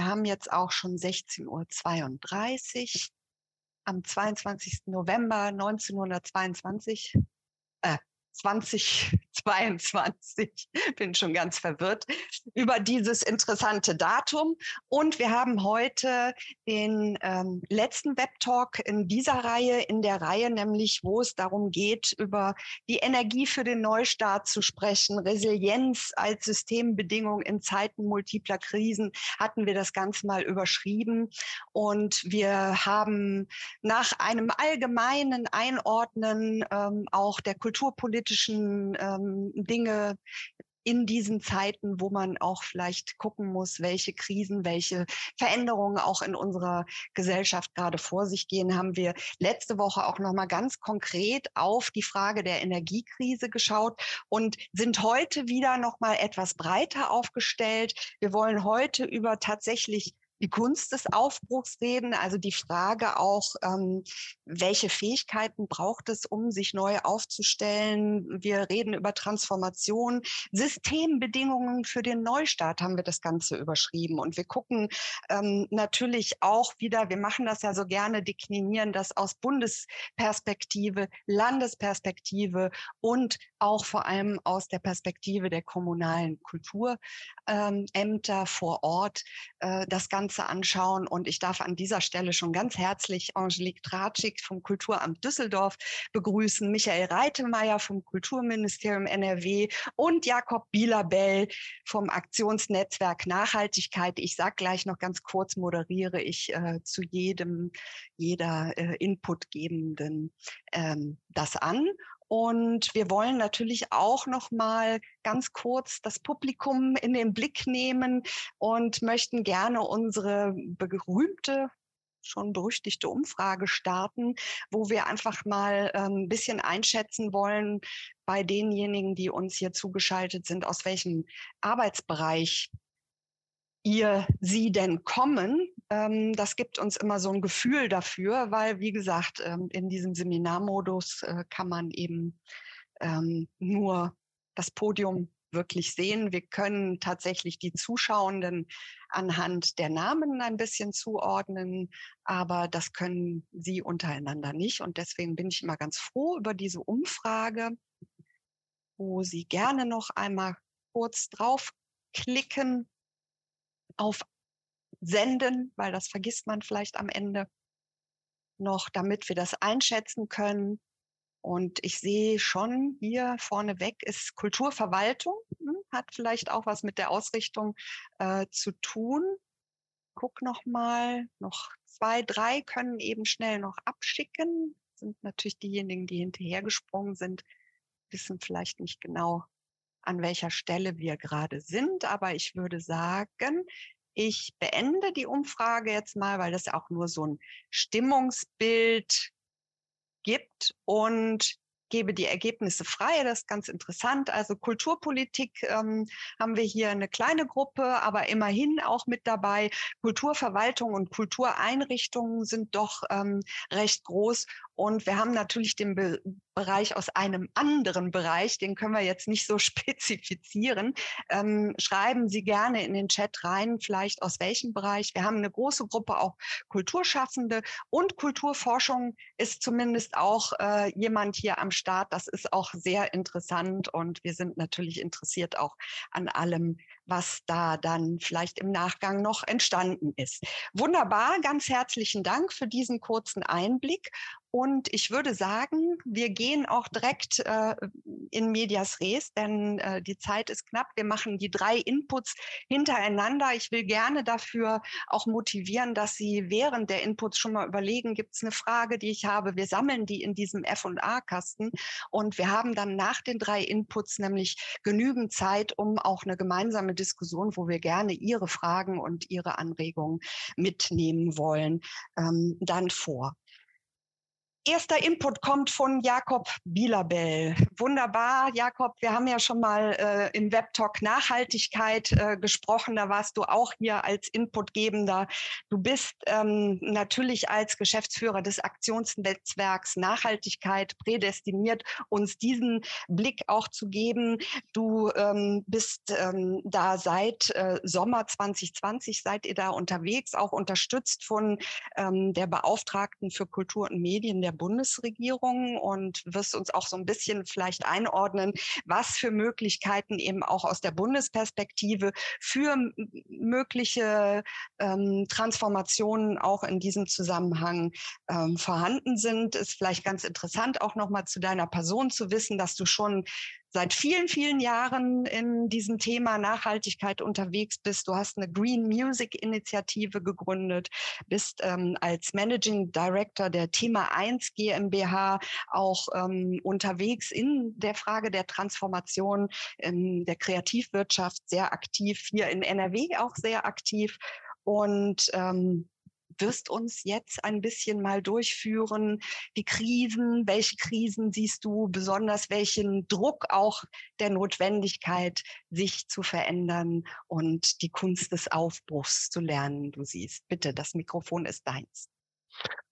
Wir haben jetzt auch schon 16.32 Uhr am 22. November 1922, äh, 2022, bin schon ganz verwirrt, über dieses interessante Datum. Und wir haben heute den ähm, letzten Webtalk in dieser Reihe, in der Reihe nämlich, wo es darum geht, über die Energie für den Neustart zu sprechen, Resilienz als Systembedingung in Zeiten multipler Krisen, hatten wir das Ganze mal überschrieben. Und wir haben nach einem allgemeinen Einordnen ähm, auch der kulturpolitischen politischen ähm, Dinge in diesen Zeiten, wo man auch vielleicht gucken muss, welche Krisen, welche Veränderungen auch in unserer Gesellschaft gerade vor sich gehen, haben wir letzte Woche auch noch mal ganz konkret auf die Frage der Energiekrise geschaut und sind heute wieder noch mal etwas breiter aufgestellt. Wir wollen heute über tatsächlich die Kunst des Aufbruchs reden, also die Frage auch, ähm, welche Fähigkeiten braucht es, um sich neu aufzustellen. Wir reden über Transformation, Systembedingungen für den Neustart haben wir das Ganze überschrieben. Und wir gucken ähm, natürlich auch wieder, wir machen das ja so gerne, deklinieren das aus Bundesperspektive, Landesperspektive und auch vor allem aus der Perspektive der kommunalen Kulturämter ähm, vor Ort. Äh, das Ganze Ganze anschauen. Und ich darf an dieser Stelle schon ganz herzlich Angelique Tratschik vom Kulturamt Düsseldorf begrüßen, Michael Reitemeyer vom Kulturministerium NRW und Jakob Bielabell vom Aktionsnetzwerk Nachhaltigkeit. Ich sage gleich noch ganz kurz, moderiere ich äh, zu jedem, jeder äh, Inputgebenden ähm, das an. Und wir wollen natürlich auch noch mal ganz kurz das Publikum in den Blick nehmen und möchten gerne unsere berühmte schon berüchtigte Umfrage starten, wo wir einfach mal ein ähm, bisschen einschätzen wollen bei denjenigen, die uns hier zugeschaltet sind, aus welchem Arbeitsbereich ihr sie denn kommen. Ähm, das gibt uns immer so ein Gefühl dafür, weil, wie gesagt, ähm, in diesem Seminarmodus äh, kann man eben ähm, nur das Podium wirklich sehen. Wir können tatsächlich die Zuschauenden anhand der Namen ein bisschen zuordnen, aber das können sie untereinander nicht. Und deswegen bin ich immer ganz froh über diese Umfrage, wo Sie gerne noch einmal kurz draufklicken auf Senden, weil das vergisst man vielleicht am Ende noch, damit wir das einschätzen können. Und ich sehe schon hier vorneweg ist Kulturverwaltung, hm, hat vielleicht auch was mit der Ausrichtung äh, zu tun. Guck noch mal, noch zwei, drei können eben schnell noch abschicken. Sind natürlich diejenigen, die hinterhergesprungen sind, wissen vielleicht nicht genau, an welcher Stelle wir gerade sind. Aber ich würde sagen, ich beende die Umfrage jetzt mal, weil das auch nur so ein Stimmungsbild gibt und gebe die Ergebnisse frei. Das ist ganz interessant. Also Kulturpolitik ähm, haben wir hier eine kleine Gruppe, aber immerhin auch mit dabei. Kulturverwaltung und Kultureinrichtungen sind doch ähm, recht groß. Und wir haben natürlich den Be Bereich aus einem anderen Bereich, den können wir jetzt nicht so spezifizieren. Ähm, schreiben Sie gerne in den Chat rein, vielleicht aus welchem Bereich. Wir haben eine große Gruppe auch Kulturschaffende und Kulturforschung ist zumindest auch äh, jemand hier am Start. Das ist auch sehr interessant und wir sind natürlich interessiert auch an allem, was da dann vielleicht im Nachgang noch entstanden ist. Wunderbar, ganz herzlichen Dank für diesen kurzen Einblick. Und ich würde sagen, wir gehen auch direkt äh, in Medias Res, denn äh, die Zeit ist knapp. Wir machen die drei Inputs hintereinander. Ich will gerne dafür auch motivieren, dass Sie während der Inputs schon mal überlegen, gibt es eine Frage, die ich habe. Wir sammeln die in diesem F&A-Kasten und wir haben dann nach den drei Inputs nämlich genügend Zeit, um auch eine gemeinsame Diskussion, wo wir gerne Ihre Fragen und Ihre Anregungen mitnehmen wollen, ähm, dann vor. Erster Input kommt von Jakob Bielabell. Wunderbar, Jakob. Wir haben ja schon mal äh, im Webtalk Nachhaltigkeit äh, gesprochen. Da warst du auch hier als Inputgebender. Du bist ähm, natürlich als Geschäftsführer des Aktionsnetzwerks Nachhaltigkeit prädestiniert, uns diesen Blick auch zu geben. Du ähm, bist ähm, da seit äh, Sommer 2020, seid ihr da unterwegs, auch unterstützt von ähm, der Beauftragten für Kultur und Medien der Bundesregierung und wirst uns auch so ein bisschen vielleicht einordnen, was für Möglichkeiten eben auch aus der Bundesperspektive für mögliche ähm, Transformationen auch in diesem Zusammenhang ähm, vorhanden sind. Ist vielleicht ganz interessant auch nochmal zu deiner Person zu wissen, dass du schon seit vielen, vielen Jahren in diesem Thema Nachhaltigkeit unterwegs bist. Du hast eine Green Music Initiative gegründet, bist ähm, als Managing Director der Thema 1 GmbH auch ähm, unterwegs in der Frage der Transformation in der Kreativwirtschaft sehr aktiv, hier in NRW auch sehr aktiv. Und ähm, wirst uns jetzt ein bisschen mal durchführen, die Krisen, welche Krisen siehst du besonders, welchen Druck auch der Notwendigkeit, sich zu verändern und die Kunst des Aufbruchs zu lernen, du siehst. Bitte, das Mikrofon ist deins.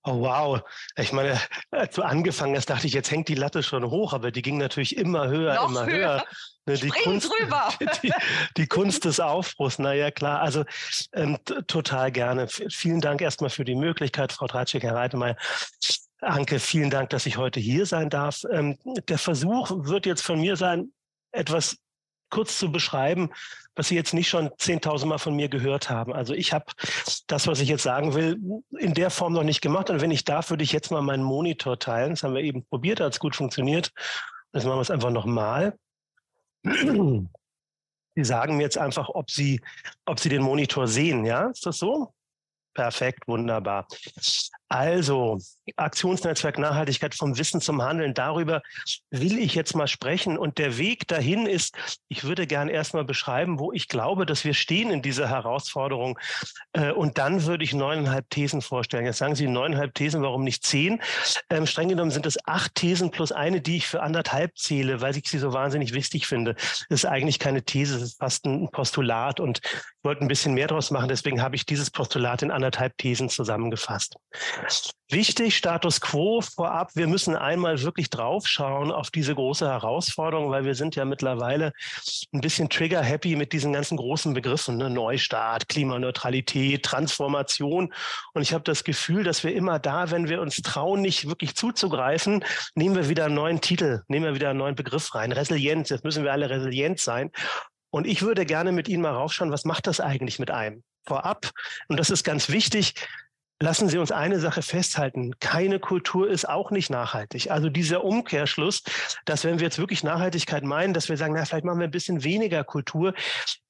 Oh wow, ich meine, als du angefangen hast, dachte ich, jetzt hängt die Latte schon hoch, aber die ging natürlich immer höher, Noch immer höher. höher. Ne, die, Kunst, die, die, Kunst des Aufbruchs, naja klar, also ähm, total gerne. vielen Dank erstmal für die Möglichkeit, Frau Tratschik, Herr Reitemeyer. Anke, vielen Dank, dass ich heute hier sein darf. Ähm, der Versuch wird jetzt von mir sein, etwas kurz zu beschreiben, was Sie jetzt nicht schon 10.000 Mal von mir gehört haben. Also ich habe das, was ich jetzt sagen will, in der Form noch nicht gemacht. Und wenn ich darf, würde ich jetzt mal meinen Monitor teilen. Das haben wir eben probiert, hat es gut funktioniert. Jetzt machen wir es einfach nochmal. Sie sagen mir jetzt einfach, ob Sie, ob Sie den Monitor sehen. Ja, ist das so? Perfekt, wunderbar. Also, Aktionsnetzwerk Nachhaltigkeit vom Wissen zum Handeln. Darüber will ich jetzt mal sprechen. Und der Weg dahin ist, ich würde gerne erstmal beschreiben, wo ich glaube, dass wir stehen in dieser Herausforderung. Äh, und dann würde ich neuneinhalb Thesen vorstellen. Jetzt sagen Sie neuneinhalb Thesen, warum nicht zehn? Ähm, streng genommen sind es acht Thesen plus eine, die ich für anderthalb zähle, weil ich sie so wahnsinnig wichtig finde. Das ist eigentlich keine These, es ist fast ein Postulat. Und ich wollte ein bisschen mehr daraus machen. Deswegen habe ich dieses Postulat in anderthalb Thesen zusammengefasst. Wichtig, Status quo vorab. Wir müssen einmal wirklich draufschauen auf diese große Herausforderung, weil wir sind ja mittlerweile ein bisschen trigger-happy mit diesen ganzen großen Begriffen, ne? Neustart, Klimaneutralität, Transformation. Und ich habe das Gefühl, dass wir immer da, wenn wir uns trauen, nicht wirklich zuzugreifen, nehmen wir wieder einen neuen Titel, nehmen wir wieder einen neuen Begriff rein. Resilienz, jetzt müssen wir alle resilient sein. Und ich würde gerne mit Ihnen mal raufschauen, was macht das eigentlich mit einem? Vorab, und das ist ganz wichtig, Lassen Sie uns eine Sache festhalten. Keine Kultur ist auch nicht nachhaltig. Also dieser Umkehrschluss, dass wenn wir jetzt wirklich Nachhaltigkeit meinen, dass wir sagen, na, vielleicht machen wir ein bisschen weniger Kultur,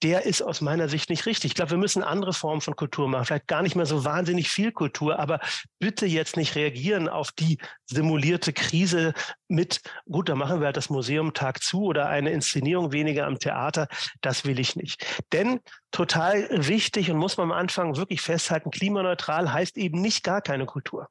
der ist aus meiner Sicht nicht richtig. Ich glaube, wir müssen andere Formen von Kultur machen. Vielleicht gar nicht mehr so wahnsinnig viel Kultur, aber bitte jetzt nicht reagieren auf die simulierte Krise mit, gut, da machen wir halt das Museum Tag zu oder eine Inszenierung weniger am Theater. Das will ich nicht. Denn total wichtig und muss man am Anfang wirklich festhalten, klimaneutral heißt eben nicht gar keine Kultur.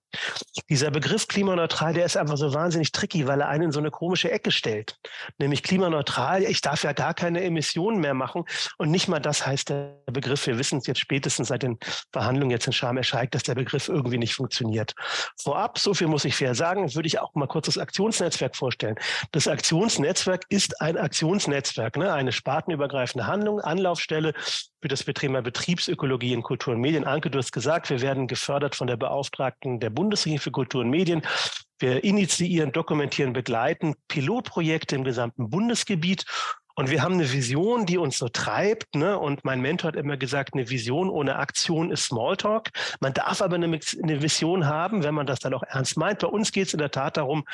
Dieser Begriff klimaneutral, der ist einfach so wahnsinnig tricky, weil er einen in so eine komische Ecke stellt. Nämlich klimaneutral, ich darf ja gar keine Emissionen mehr machen. Und nicht mal das heißt der Begriff. Wir wissen es jetzt spätestens seit den Verhandlungen jetzt in Scharm el dass der Begriff irgendwie nicht funktioniert. Vorab, so viel muss ich fair sagen, würde ich auch mal kurz das Aktionsnetzwerk vorstellen. Das Aktionsnetzwerk ist ein Aktionsnetzwerk, ne? eine spartenübergreifende Handlung, Anlaufstelle für das Thema Betriebsökologie in Kultur und Medien. Anke, du hast gesagt, wir werden gefördert von der Beauftragten der Bundesregierung für Kultur und Medien. Wir initiieren, dokumentieren, begleiten Pilotprojekte im gesamten Bundesgebiet und wir haben eine Vision, die uns so treibt. Ne? Und mein Mentor hat immer gesagt, eine Vision ohne Aktion ist Smalltalk. Man darf aber eine, eine Vision haben, wenn man das dann auch ernst meint. Bei uns geht es in der Tat darum,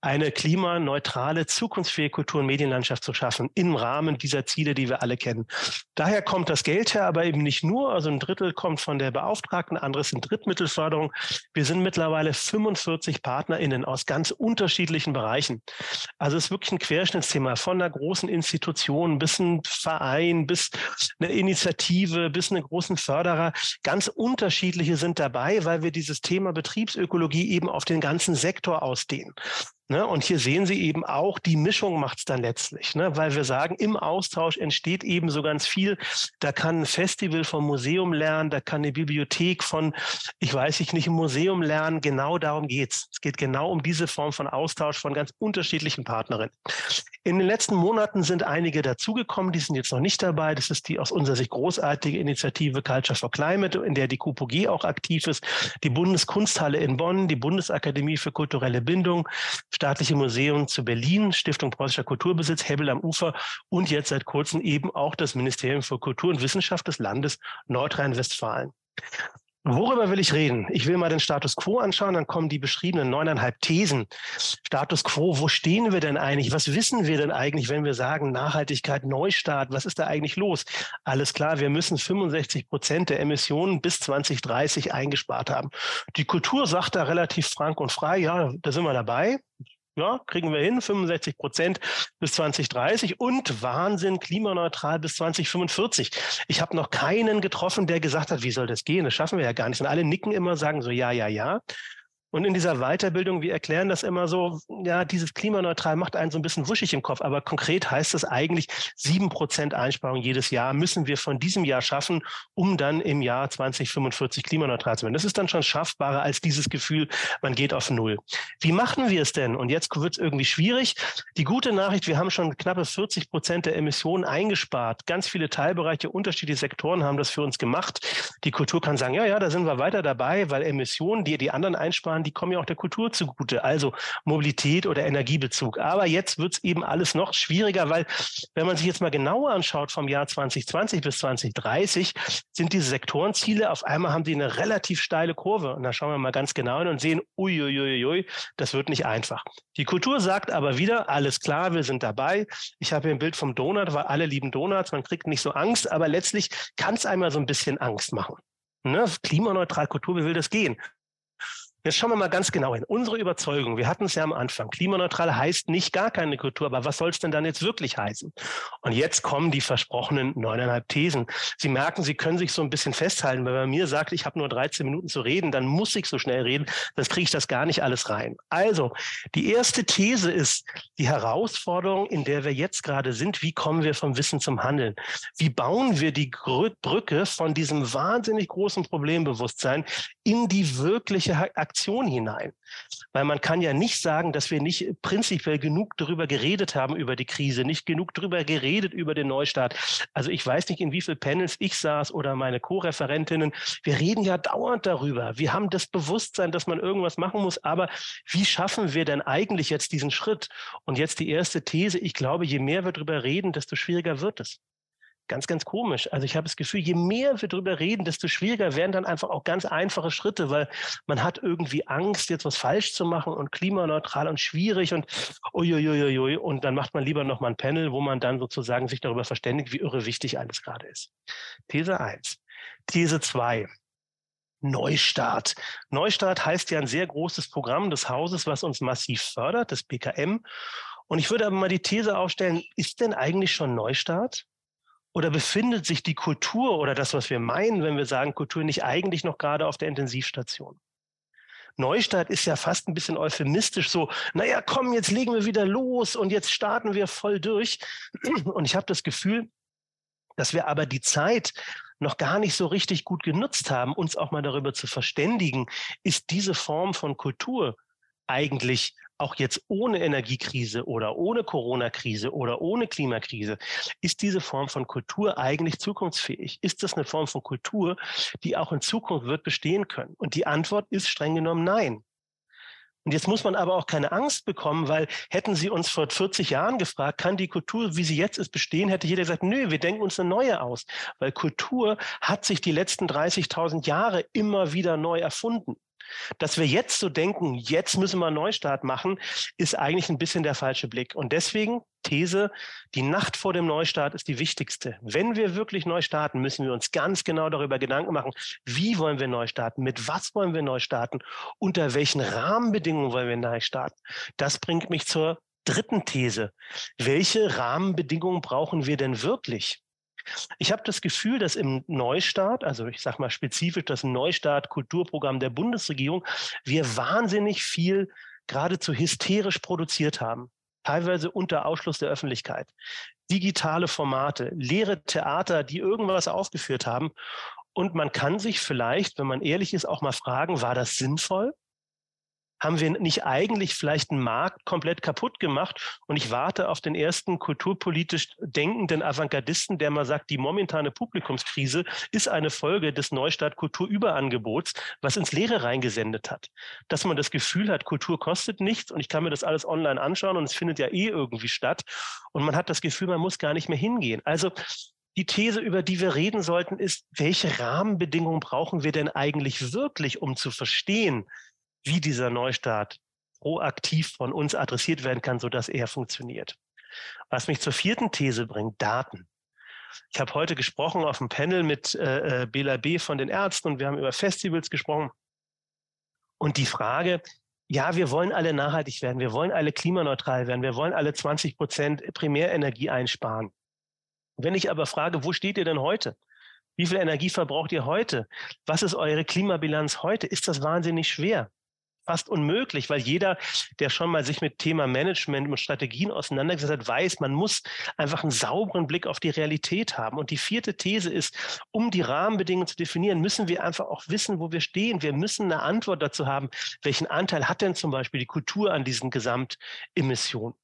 eine klimaneutrale, zukunftsfähige Kultur- und Medienlandschaft zu schaffen im Rahmen dieser Ziele, die wir alle kennen. Daher kommt das Geld her, aber eben nicht nur. Also ein Drittel kommt von der Beauftragten, anderes sind Drittmittelförderung. Wir sind mittlerweile 45 PartnerInnen aus ganz unterschiedlichen Bereichen. Also es ist wirklich ein Querschnittsthema von einer großen Institution bis ein Verein, bis eine Initiative, bis einen großen Förderer. Ganz unterschiedliche sind dabei, weil wir dieses Thema Betriebsökologie eben auf den ganzen Sektor ausdehnen. Ne? Und hier sehen Sie eben auch, die Mischung macht es dann letztlich, ne? weil wir sagen, im Austausch entsteht eben so ganz viel. Da kann ein Festival vom Museum lernen, da kann eine Bibliothek von, ich weiß nicht, ein Museum lernen. Genau darum geht's. Es geht genau um diese Form von Austausch von ganz unterschiedlichen Partnerinnen. In den letzten Monaten sind einige dazugekommen, die sind jetzt noch nicht dabei. Das ist die aus unserer Sicht großartige Initiative Culture for Climate, in der die KUPG auch aktiv ist, die Bundeskunsthalle in Bonn, die Bundesakademie für kulturelle Bindung, Staatliche Museum zu Berlin, Stiftung Preußischer Kulturbesitz, Hebel am Ufer und jetzt seit kurzem eben auch das Ministerium für Kultur und Wissenschaft des Landes Nordrhein-Westfalen. Worüber will ich reden? Ich will mal den Status quo anschauen, dann kommen die beschriebenen neuneinhalb Thesen. Status quo, wo stehen wir denn eigentlich? Was wissen wir denn eigentlich, wenn wir sagen Nachhaltigkeit, Neustart? Was ist da eigentlich los? Alles klar, wir müssen 65 Prozent der Emissionen bis 2030 eingespart haben. Die Kultur sagt da relativ frank und frei, ja, da sind wir dabei. Ja, kriegen wir hin, 65 Prozent bis 2030 und Wahnsinn, klimaneutral bis 2045. Ich habe noch keinen getroffen, der gesagt hat, wie soll das gehen? Das schaffen wir ja gar nicht. Und alle nicken immer, sagen so, ja, ja, ja. Und in dieser Weiterbildung, wir erklären das immer so, ja, dieses klimaneutral macht einen so ein bisschen wuschig im Kopf, aber konkret heißt das eigentlich, sieben Prozent Einsparung jedes Jahr müssen wir von diesem Jahr schaffen, um dann im Jahr 2045 klimaneutral zu werden. Das ist dann schon schaffbarer als dieses Gefühl, man geht auf Null. Wie machen wir es denn? Und jetzt wird es irgendwie schwierig. Die gute Nachricht, wir haben schon knappe 40 Prozent der Emissionen eingespart. Ganz viele Teilbereiche, unterschiedliche Sektoren haben das für uns gemacht. Die Kultur kann sagen, ja, ja, da sind wir weiter dabei, weil Emissionen, die die anderen einsparen, die kommen ja auch der Kultur zugute, also Mobilität oder Energiebezug. Aber jetzt wird es eben alles noch schwieriger, weil wenn man sich jetzt mal genauer anschaut vom Jahr 2020 bis 2030, sind diese Sektorenziele, auf einmal haben sie eine relativ steile Kurve. Und da schauen wir mal ganz genau hin und sehen, uiuiuiui, das wird nicht einfach. Die Kultur sagt aber wieder, alles klar, wir sind dabei. Ich habe hier ein Bild vom Donut, weil alle lieben Donuts, man kriegt nicht so Angst, aber letztlich kann es einmal so ein bisschen Angst machen. Ne? Klimaneutral Kultur, wie will das gehen? Jetzt schauen wir mal ganz genau hin. Unsere Überzeugung, wir hatten es ja am Anfang, klimaneutral heißt nicht gar keine Kultur, aber was soll es denn dann jetzt wirklich heißen? Und jetzt kommen die versprochenen neuneinhalb Thesen. Sie merken, Sie können sich so ein bisschen festhalten, weil bei mir sagt, ich habe nur 13 Minuten zu reden, dann muss ich so schnell reden, sonst kriege ich das gar nicht alles rein. Also, die erste These ist die Herausforderung, in der wir jetzt gerade sind, wie kommen wir vom Wissen zum Handeln? Wie bauen wir die Brücke von diesem wahnsinnig großen Problembewusstsein in die wirkliche Aktion hinein. Weil man kann ja nicht sagen, dass wir nicht prinzipiell genug darüber geredet haben, über die Krise, nicht genug darüber geredet, über den Neustart. Also ich weiß nicht, in wie vielen Panels ich saß oder meine Co-Referentinnen. Wir reden ja dauernd darüber. Wir haben das Bewusstsein, dass man irgendwas machen muss. Aber wie schaffen wir denn eigentlich jetzt diesen Schritt? Und jetzt die erste These. Ich glaube, je mehr wir darüber reden, desto schwieriger wird es ganz, ganz komisch. Also ich habe das Gefühl, je mehr wir darüber reden, desto schwieriger werden dann einfach auch ganz einfache Schritte, weil man hat irgendwie Angst, jetzt was falsch zu machen und klimaneutral und schwierig und uiuiuiui. Und dann macht man lieber noch mal ein Panel, wo man dann sozusagen sich darüber verständigt, wie irre wichtig alles gerade ist. These 1. These 2. Neustart. Neustart heißt ja ein sehr großes Programm des Hauses, was uns massiv fördert, das BKM. Und ich würde aber mal die These aufstellen, ist denn eigentlich schon Neustart? Oder befindet sich die Kultur oder das, was wir meinen, wenn wir sagen Kultur, nicht eigentlich noch gerade auf der Intensivstation? Neustart ist ja fast ein bisschen euphemistisch so, naja, komm, jetzt legen wir wieder los und jetzt starten wir voll durch. Und ich habe das Gefühl, dass wir aber die Zeit noch gar nicht so richtig gut genutzt haben, uns auch mal darüber zu verständigen, ist diese Form von Kultur eigentlich auch jetzt ohne Energiekrise oder ohne Corona-Krise oder ohne Klimakrise, ist diese Form von Kultur eigentlich zukunftsfähig? Ist das eine Form von Kultur, die auch in Zukunft wird bestehen können? Und die Antwort ist streng genommen nein. Und jetzt muss man aber auch keine Angst bekommen, weil hätten Sie uns vor 40 Jahren gefragt, kann die Kultur, wie sie jetzt ist, bestehen, hätte jeder gesagt, nö, wir denken uns eine neue aus. Weil Kultur hat sich die letzten 30.000 Jahre immer wieder neu erfunden. Dass wir jetzt so denken, jetzt müssen wir einen Neustart machen, ist eigentlich ein bisschen der falsche Blick. Und deswegen These, die Nacht vor dem Neustart ist die wichtigste. Wenn wir wirklich neu starten, müssen wir uns ganz genau darüber Gedanken machen, wie wollen wir neu starten, mit was wollen wir neu starten, unter welchen Rahmenbedingungen wollen wir neu starten. Das bringt mich zur dritten These. Welche Rahmenbedingungen brauchen wir denn wirklich? Ich habe das Gefühl, dass im Neustart, also ich sage mal spezifisch das Neustart Kulturprogramm der Bundesregierung, wir wahnsinnig viel geradezu hysterisch produziert haben, teilweise unter Ausschluss der Öffentlichkeit. Digitale Formate, leere Theater, die irgendwas aufgeführt haben. Und man kann sich vielleicht, wenn man ehrlich ist, auch mal fragen, war das sinnvoll? Haben wir nicht eigentlich vielleicht einen Markt komplett kaputt gemacht? Und ich warte auf den ersten kulturpolitisch denkenden Avantgardisten, der mal sagt, die momentane Publikumskrise ist eine Folge des Neustart Kulturüberangebots, was ins Leere reingesendet hat. Dass man das Gefühl hat, Kultur kostet nichts und ich kann mir das alles online anschauen und es findet ja eh irgendwie statt. Und man hat das Gefühl, man muss gar nicht mehr hingehen. Also die These, über die wir reden sollten, ist, welche Rahmenbedingungen brauchen wir denn eigentlich wirklich, um zu verstehen, wie dieser Neustart proaktiv von uns adressiert werden kann, sodass er funktioniert. Was mich zur vierten These bringt, Daten. Ich habe heute gesprochen auf dem Panel mit äh, äh Bela B. von den Ärzten und wir haben über Festivals gesprochen. Und die Frage, ja, wir wollen alle nachhaltig werden, wir wollen alle klimaneutral werden, wir wollen alle 20 Prozent Primärenergie einsparen. Wenn ich aber frage, wo steht ihr denn heute? Wie viel Energie verbraucht ihr heute? Was ist eure Klimabilanz heute? Ist das wahnsinnig schwer? Fast unmöglich, weil jeder, der schon mal sich mit Thema Management und Strategien auseinandergesetzt hat, weiß, man muss einfach einen sauberen Blick auf die Realität haben. Und die vierte These ist, um die Rahmenbedingungen zu definieren, müssen wir einfach auch wissen, wo wir stehen. Wir müssen eine Antwort dazu haben, welchen Anteil hat denn zum Beispiel die Kultur an diesen Gesamtemissionen.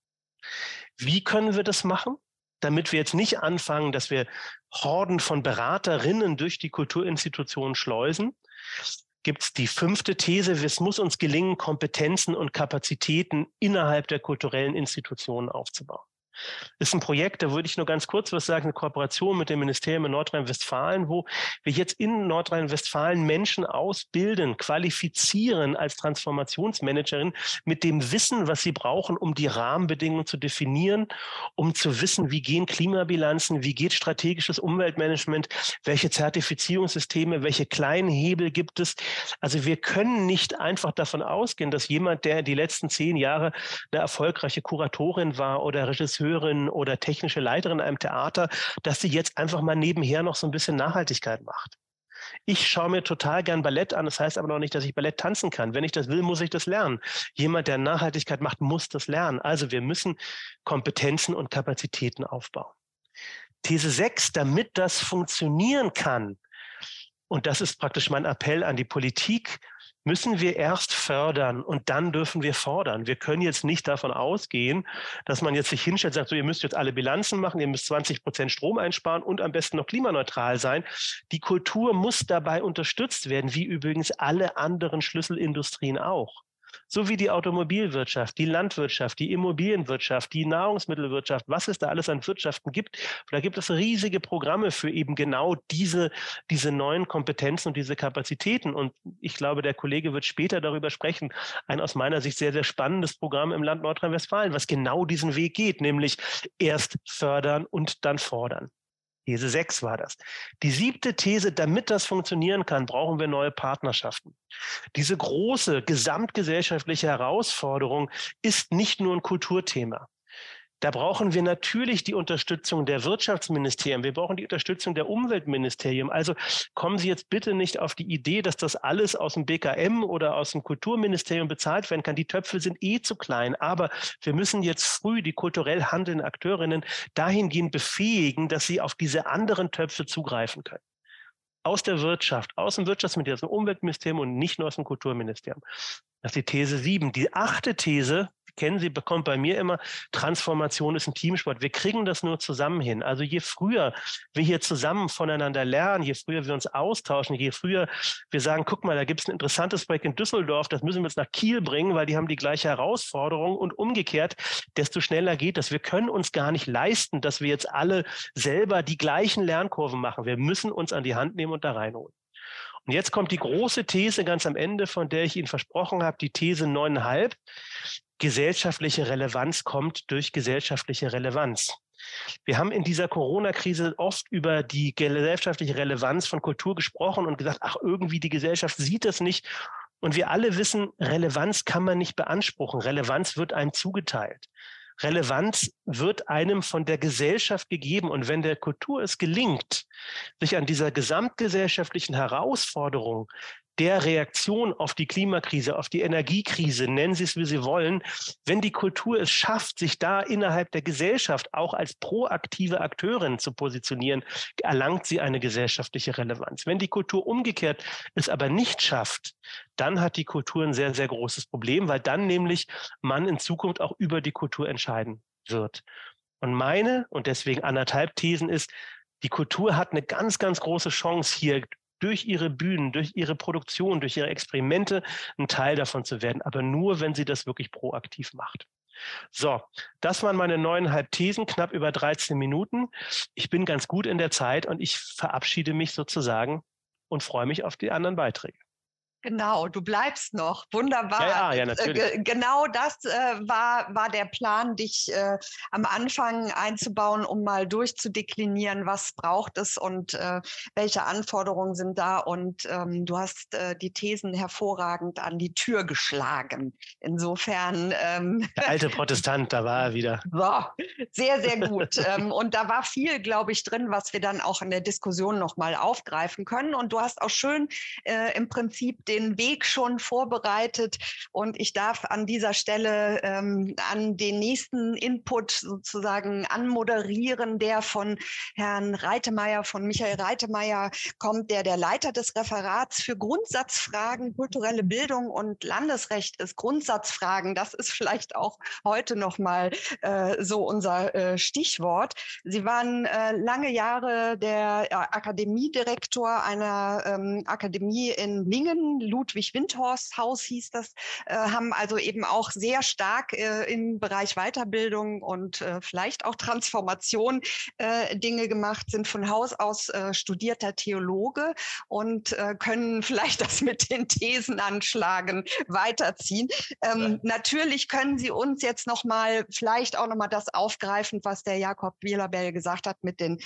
Wie können wir das machen? damit wir jetzt nicht anfangen, dass wir Horden von Beraterinnen durch die Kulturinstitutionen schleusen, gibt es die fünfte These, es muss uns gelingen, Kompetenzen und Kapazitäten innerhalb der kulturellen Institutionen aufzubauen. Ist ein Projekt, da würde ich nur ganz kurz was sagen, eine Kooperation mit dem Ministerium in Nordrhein-Westfalen, wo wir jetzt in Nordrhein-Westfalen Menschen ausbilden, qualifizieren als Transformationsmanagerin mit dem Wissen, was sie brauchen, um die Rahmenbedingungen zu definieren, um zu wissen, wie gehen Klimabilanzen, wie geht strategisches Umweltmanagement, welche Zertifizierungssysteme, welche kleinen Hebel gibt es. Also wir können nicht einfach davon ausgehen, dass jemand, der die letzten zehn Jahre eine erfolgreiche Kuratorin war oder Regisseur Regisseurin oder technische Leiterin in einem Theater, dass sie jetzt einfach mal nebenher noch so ein bisschen Nachhaltigkeit macht. Ich schaue mir total gern Ballett an. Das heißt aber noch nicht, dass ich Ballett tanzen kann. Wenn ich das will, muss ich das lernen. Jemand, der Nachhaltigkeit macht, muss das lernen. Also wir müssen Kompetenzen und Kapazitäten aufbauen. These 6, damit das funktionieren kann, und das ist praktisch mein Appell an die Politik, müssen wir erst fördern und dann dürfen wir fordern. Wir können jetzt nicht davon ausgehen, dass man jetzt sich hinstellt und sagt, so, ihr müsst jetzt alle Bilanzen machen, ihr müsst 20 Prozent Strom einsparen und am besten noch klimaneutral sein. Die Kultur muss dabei unterstützt werden, wie übrigens alle anderen Schlüsselindustrien auch so wie die Automobilwirtschaft, die Landwirtschaft, die Immobilienwirtschaft, die Nahrungsmittelwirtschaft, was es da alles an Wirtschaften gibt. Da gibt es riesige Programme für eben genau diese, diese neuen Kompetenzen und diese Kapazitäten. Und ich glaube, der Kollege wird später darüber sprechen. Ein aus meiner Sicht sehr, sehr spannendes Programm im Land Nordrhein-Westfalen, was genau diesen Weg geht, nämlich erst fördern und dann fordern. These 6 war das. Die siebte These, damit das funktionieren kann, brauchen wir neue Partnerschaften. Diese große gesamtgesellschaftliche Herausforderung ist nicht nur ein Kulturthema. Da brauchen wir natürlich die Unterstützung der Wirtschaftsministerien. Wir brauchen die Unterstützung der Umweltministerien. Also kommen Sie jetzt bitte nicht auf die Idee, dass das alles aus dem BKM oder aus dem Kulturministerium bezahlt werden kann. Die Töpfe sind eh zu klein. Aber wir müssen jetzt früh die kulturell handelnden Akteurinnen dahingehend befähigen, dass sie auf diese anderen Töpfe zugreifen können aus der Wirtschaft, aus dem Wirtschaftsministerium, aus dem Umweltministerium und nicht nur aus dem Kulturministerium. Das ist die These 7. Die achte These, kennen Sie, bekommt bei mir immer, Transformation ist ein Teamsport. Wir kriegen das nur zusammen hin. Also je früher wir hier zusammen voneinander lernen, je früher wir uns austauschen, je früher wir sagen, guck mal, da gibt es ein interessantes Projekt in Düsseldorf, das müssen wir jetzt nach Kiel bringen, weil die haben die gleiche Herausforderung und umgekehrt, desto schneller geht das. Wir können uns gar nicht leisten, dass wir jetzt alle selber die gleichen Lernkurven machen. Wir müssen uns an die Hand nehmen und da reinholen. Und jetzt kommt die große These ganz am Ende, von der ich Ihnen versprochen habe, die These neuneinhalb. Gesellschaftliche Relevanz kommt durch gesellschaftliche Relevanz. Wir haben in dieser Corona-Krise oft über die gesellschaftliche Relevanz von Kultur gesprochen und gesagt, ach, irgendwie die Gesellschaft sieht das nicht. Und wir alle wissen, Relevanz kann man nicht beanspruchen. Relevanz wird einem zugeteilt. Relevanz wird einem von der Gesellschaft gegeben. Und wenn der Kultur es gelingt, sich an dieser gesamtgesellschaftlichen Herausforderung der Reaktion auf die Klimakrise, auf die Energiekrise, nennen Sie es, wie Sie wollen, wenn die Kultur es schafft, sich da innerhalb der Gesellschaft auch als proaktive Akteurin zu positionieren, erlangt sie eine gesellschaftliche Relevanz. Wenn die Kultur umgekehrt es aber nicht schafft, dann hat die Kultur ein sehr, sehr großes Problem, weil dann nämlich man in Zukunft auch über die Kultur entscheiden wird. Und meine, und deswegen anderthalb Thesen ist, die Kultur hat eine ganz, ganz große Chance, hier durch ihre Bühnen, durch ihre Produktion, durch ihre Experimente ein Teil davon zu werden, aber nur, wenn sie das wirklich proaktiv macht. So, das waren meine neuneinhalb Thesen, knapp über 13 Minuten. Ich bin ganz gut in der Zeit und ich verabschiede mich sozusagen und freue mich auf die anderen Beiträge. Genau, du bleibst noch. Wunderbar. Ja, ja, ja äh, natürlich. genau das äh, war, war der Plan, dich äh, am Anfang einzubauen, um mal durchzudeklinieren, was braucht es und äh, welche Anforderungen sind da. Und ähm, du hast äh, die Thesen hervorragend an die Tür geschlagen. Insofern. Ähm, der alte Protestant, da war er wieder. So, sehr, sehr gut. ähm, und da war viel, glaube ich, drin, was wir dann auch in der Diskussion nochmal aufgreifen können. Und du hast auch schön äh, im Prinzip den Weg schon vorbereitet und ich darf an dieser Stelle ähm, an den nächsten Input sozusagen anmoderieren, der von Herrn Reitemeyer, von Michael Reitemeyer kommt, der der Leiter des Referats für Grundsatzfragen, kulturelle Bildung und Landesrecht ist. Grundsatzfragen, das ist vielleicht auch heute noch mal äh, so unser äh, Stichwort. Sie waren äh, lange Jahre der äh, Akademiedirektor einer ähm, Akademie in Lingen, Ludwig Windhorst Haus hieß das, äh, haben also eben auch sehr stark äh, im Bereich Weiterbildung und äh, vielleicht auch Transformation äh, Dinge gemacht, sind von Haus aus äh, studierter Theologe und äh, können vielleicht das mit den Thesen anschlagen weiterziehen. Ähm, natürlich können Sie uns jetzt noch mal vielleicht auch noch mal das aufgreifen, was der Jakob Wielerberg gesagt hat mit den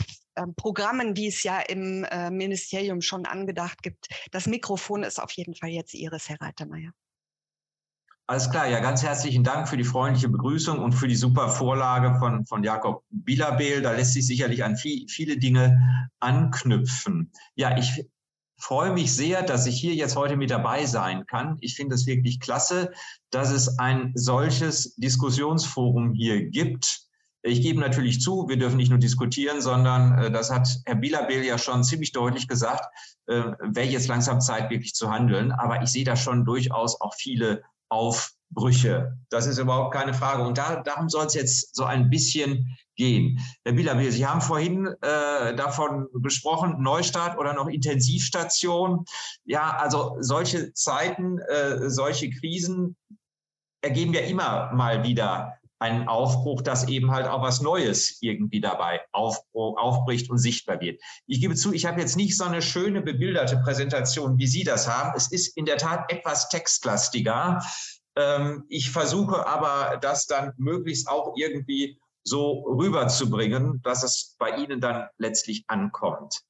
Programmen, die es ja im äh, Ministerium schon angedacht gibt. Das Mikrofon ist auf jeden Fall jetzt Ihres, Herr Reitermeier. Alles klar, ja, ganz herzlichen Dank für die freundliche Begrüßung und für die super Vorlage von, von Jakob Bielabel. Da lässt sich sicherlich an viel, viele Dinge anknüpfen. Ja, ich freue mich sehr, dass ich hier jetzt heute mit dabei sein kann. Ich finde es wirklich klasse, dass es ein solches Diskussionsforum hier gibt ich gebe natürlich zu, wir dürfen nicht nur diskutieren, sondern äh, das hat Herr Bilabel ja schon ziemlich deutlich gesagt, äh, wäre jetzt langsam Zeit, wirklich zu handeln. Aber ich sehe da schon durchaus auch viele Aufbrüche. Das ist überhaupt keine Frage. Und da, darum soll es jetzt so ein bisschen gehen. Herr Bilabel, Sie haben vorhin äh, davon besprochen, Neustart oder noch Intensivstation. Ja, also solche Zeiten, äh, solche Krisen ergeben ja immer mal wieder einen Aufbruch, dass eben halt auch was Neues irgendwie dabei aufbricht und sichtbar wird. Ich gebe zu, ich habe jetzt nicht so eine schöne bebilderte Präsentation, wie Sie das haben. Es ist in der Tat etwas textlastiger. Ähm, ich versuche aber, das dann möglichst auch irgendwie so rüberzubringen, dass es bei Ihnen dann letztlich ankommt.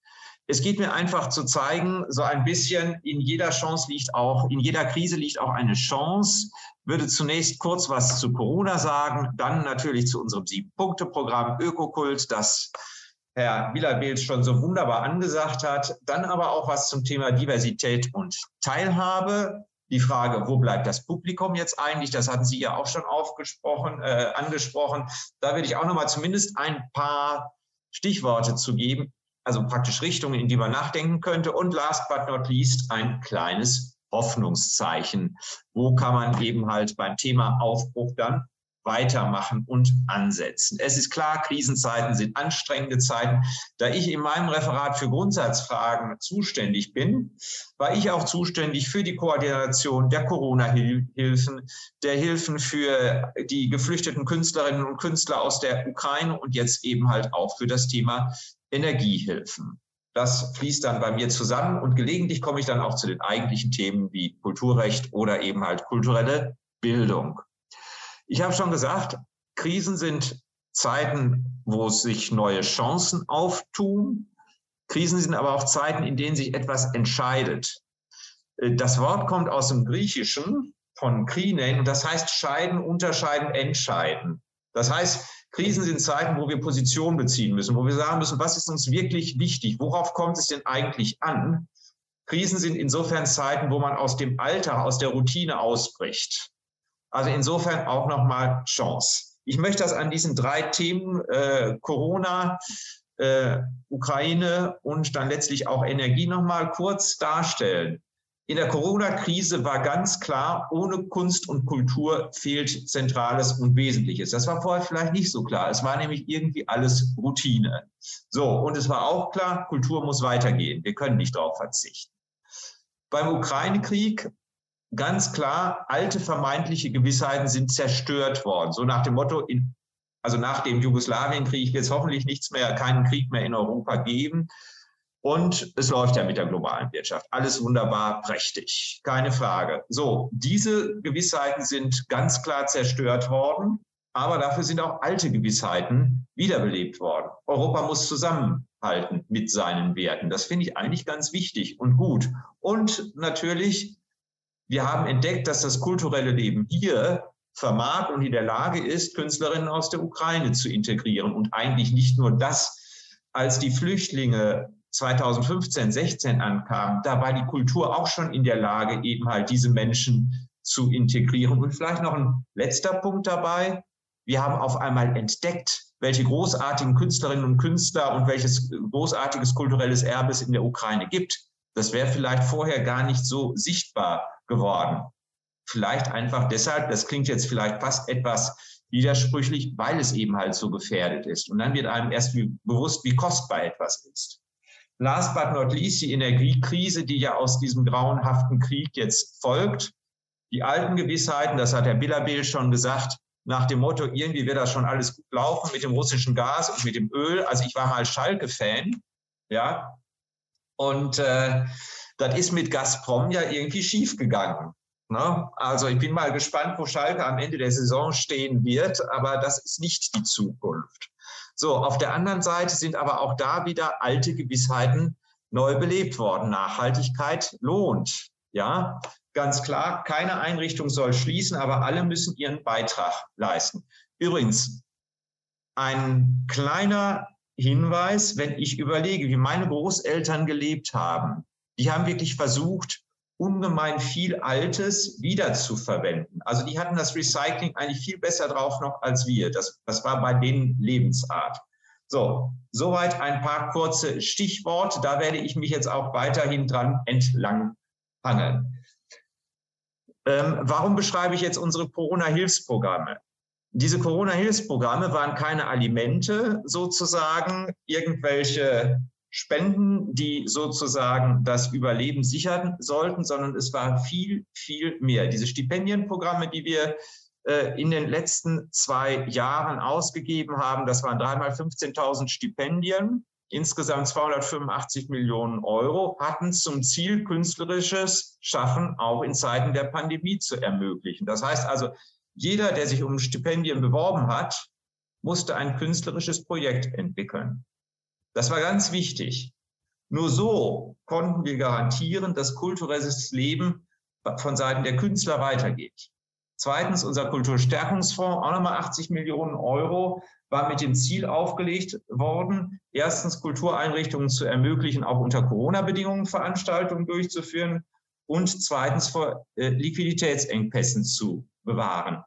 Es geht mir einfach zu zeigen, so ein bisschen in jeder Chance liegt auch, in jeder Krise liegt auch eine Chance würde zunächst kurz was zu Corona sagen, dann natürlich zu unserem Sieben-Punkte-Programm Ökokult, das Herr Wielerbeels schon so wunderbar angesagt hat, dann aber auch was zum Thema Diversität und Teilhabe. Die Frage, wo bleibt das Publikum jetzt eigentlich? Das hatten Sie ja auch schon aufgesprochen, äh, angesprochen. Da würde ich auch noch mal zumindest ein paar Stichworte zu geben, also praktisch Richtungen, in die man nachdenken könnte. Und last but not least ein kleines Hoffnungszeichen. Wo kann man eben halt beim Thema Aufbruch dann weitermachen und ansetzen. Es ist klar, Krisenzeiten sind anstrengende Zeiten. Da ich in meinem Referat für Grundsatzfragen zuständig bin, war ich auch zuständig für die Koordination der Corona-Hilfen, der Hilfen für die geflüchteten Künstlerinnen und Künstler aus der Ukraine und jetzt eben halt auch für das Thema Energiehilfen. Das fließt dann bei mir zusammen und gelegentlich komme ich dann auch zu den eigentlichen Themen wie Kulturrecht oder eben halt kulturelle Bildung. Ich habe schon gesagt, Krisen sind Zeiten, wo sich neue Chancen auftun. Krisen sind aber auch Zeiten, in denen sich etwas entscheidet. Das Wort kommt aus dem Griechischen von Krinein und das heißt scheiden, unterscheiden, entscheiden. Das heißt, Krisen sind Zeiten, wo wir Position beziehen müssen, wo wir sagen müssen, was ist uns wirklich wichtig? Worauf kommt es denn eigentlich an? Krisen sind insofern Zeiten, wo man aus dem Alltag, aus der Routine ausbricht. Also insofern auch nochmal Chance. Ich möchte das an diesen drei Themen äh, Corona, äh, Ukraine und dann letztlich auch Energie nochmal kurz darstellen. In der Corona-Krise war ganz klar, ohne Kunst und Kultur fehlt Zentrales und Wesentliches. Das war vorher vielleicht nicht so klar. Es war nämlich irgendwie alles Routine. So, und es war auch klar, Kultur muss weitergehen. Wir können nicht darauf verzichten. Beim Ukraine-Krieg ganz klar, alte vermeintliche Gewissheiten sind zerstört worden. So nach dem Motto, in, also nach dem Jugoslawienkrieg wird es hoffentlich nichts mehr, keinen Krieg mehr in Europa geben. Und es läuft ja mit der globalen Wirtschaft. Alles wunderbar, prächtig. Keine Frage. So, diese Gewissheiten sind ganz klar zerstört worden. Aber dafür sind auch alte Gewissheiten wiederbelebt worden. Europa muss zusammenhalten mit seinen Werten. Das finde ich eigentlich ganz wichtig und gut. Und natürlich wir haben entdeckt, dass das kulturelle Leben hier vermag und in der Lage ist, Künstlerinnen aus der Ukraine zu integrieren. Und eigentlich nicht nur das, als die Flüchtlinge 2015, 16 ankamen, da war die Kultur auch schon in der Lage, eben halt diese Menschen zu integrieren. Und vielleicht noch ein letzter Punkt dabei. Wir haben auf einmal entdeckt, welche großartigen Künstlerinnen und Künstler und welches großartiges kulturelles Erbe es in der Ukraine gibt. Das wäre vielleicht vorher gar nicht so sichtbar geworden. Vielleicht einfach deshalb, das klingt jetzt vielleicht fast etwas widersprüchlich, weil es eben halt so gefährdet ist. Und dann wird einem erst bewusst, wie kostbar etwas ist. Last but not least die Energiekrise, die ja aus diesem grauenhaften Krieg jetzt folgt. Die alten Gewissheiten, das hat Herr Billabel schon gesagt, nach dem Motto, irgendwie wird das schon alles gut laufen mit dem russischen Gas und mit dem Öl. Also ich war mal Schalke-Fan, ja, und äh, das ist mit Gazprom ja irgendwie schiefgegangen. Ne? Also ich bin mal gespannt, wo Schalke am Ende der Saison stehen wird, aber das ist nicht die Zukunft. So, auf der anderen Seite sind aber auch da wieder alte Gewissheiten neu belebt worden. Nachhaltigkeit lohnt. Ja, ganz klar, keine Einrichtung soll schließen, aber alle müssen ihren Beitrag leisten. Übrigens, ein kleiner Hinweis, wenn ich überlege, wie meine Großeltern gelebt haben, die haben wirklich versucht, ungemein viel Altes wiederzuverwenden. Also die hatten das Recycling eigentlich viel besser drauf noch als wir. Das, das war bei denen Lebensart. So, soweit ein paar kurze Stichworte. Da werde ich mich jetzt auch weiterhin dran entlang hangeln. Ähm, warum beschreibe ich jetzt unsere Corona-Hilfsprogramme? Diese Corona-Hilfsprogramme waren keine Alimente sozusagen, irgendwelche Spenden, die sozusagen das Überleben sichern sollten, sondern es war viel, viel mehr. Diese Stipendienprogramme, die wir äh, in den letzten zwei Jahren ausgegeben haben, das waren dreimal 15.000 Stipendien, insgesamt 285 Millionen Euro, hatten zum Ziel, künstlerisches Schaffen auch in Zeiten der Pandemie zu ermöglichen. Das heißt also, jeder, der sich um Stipendien beworben hat, musste ein künstlerisches Projekt entwickeln. Das war ganz wichtig. Nur so konnten wir garantieren, dass kulturelles Leben von Seiten der Künstler weitergeht. Zweitens, unser Kulturstärkungsfonds, auch nochmal 80 Millionen Euro, war mit dem Ziel aufgelegt worden, erstens Kultureinrichtungen zu ermöglichen, auch unter Corona-Bedingungen Veranstaltungen durchzuführen und zweitens vor äh, Liquiditätsengpässen zu bewahren.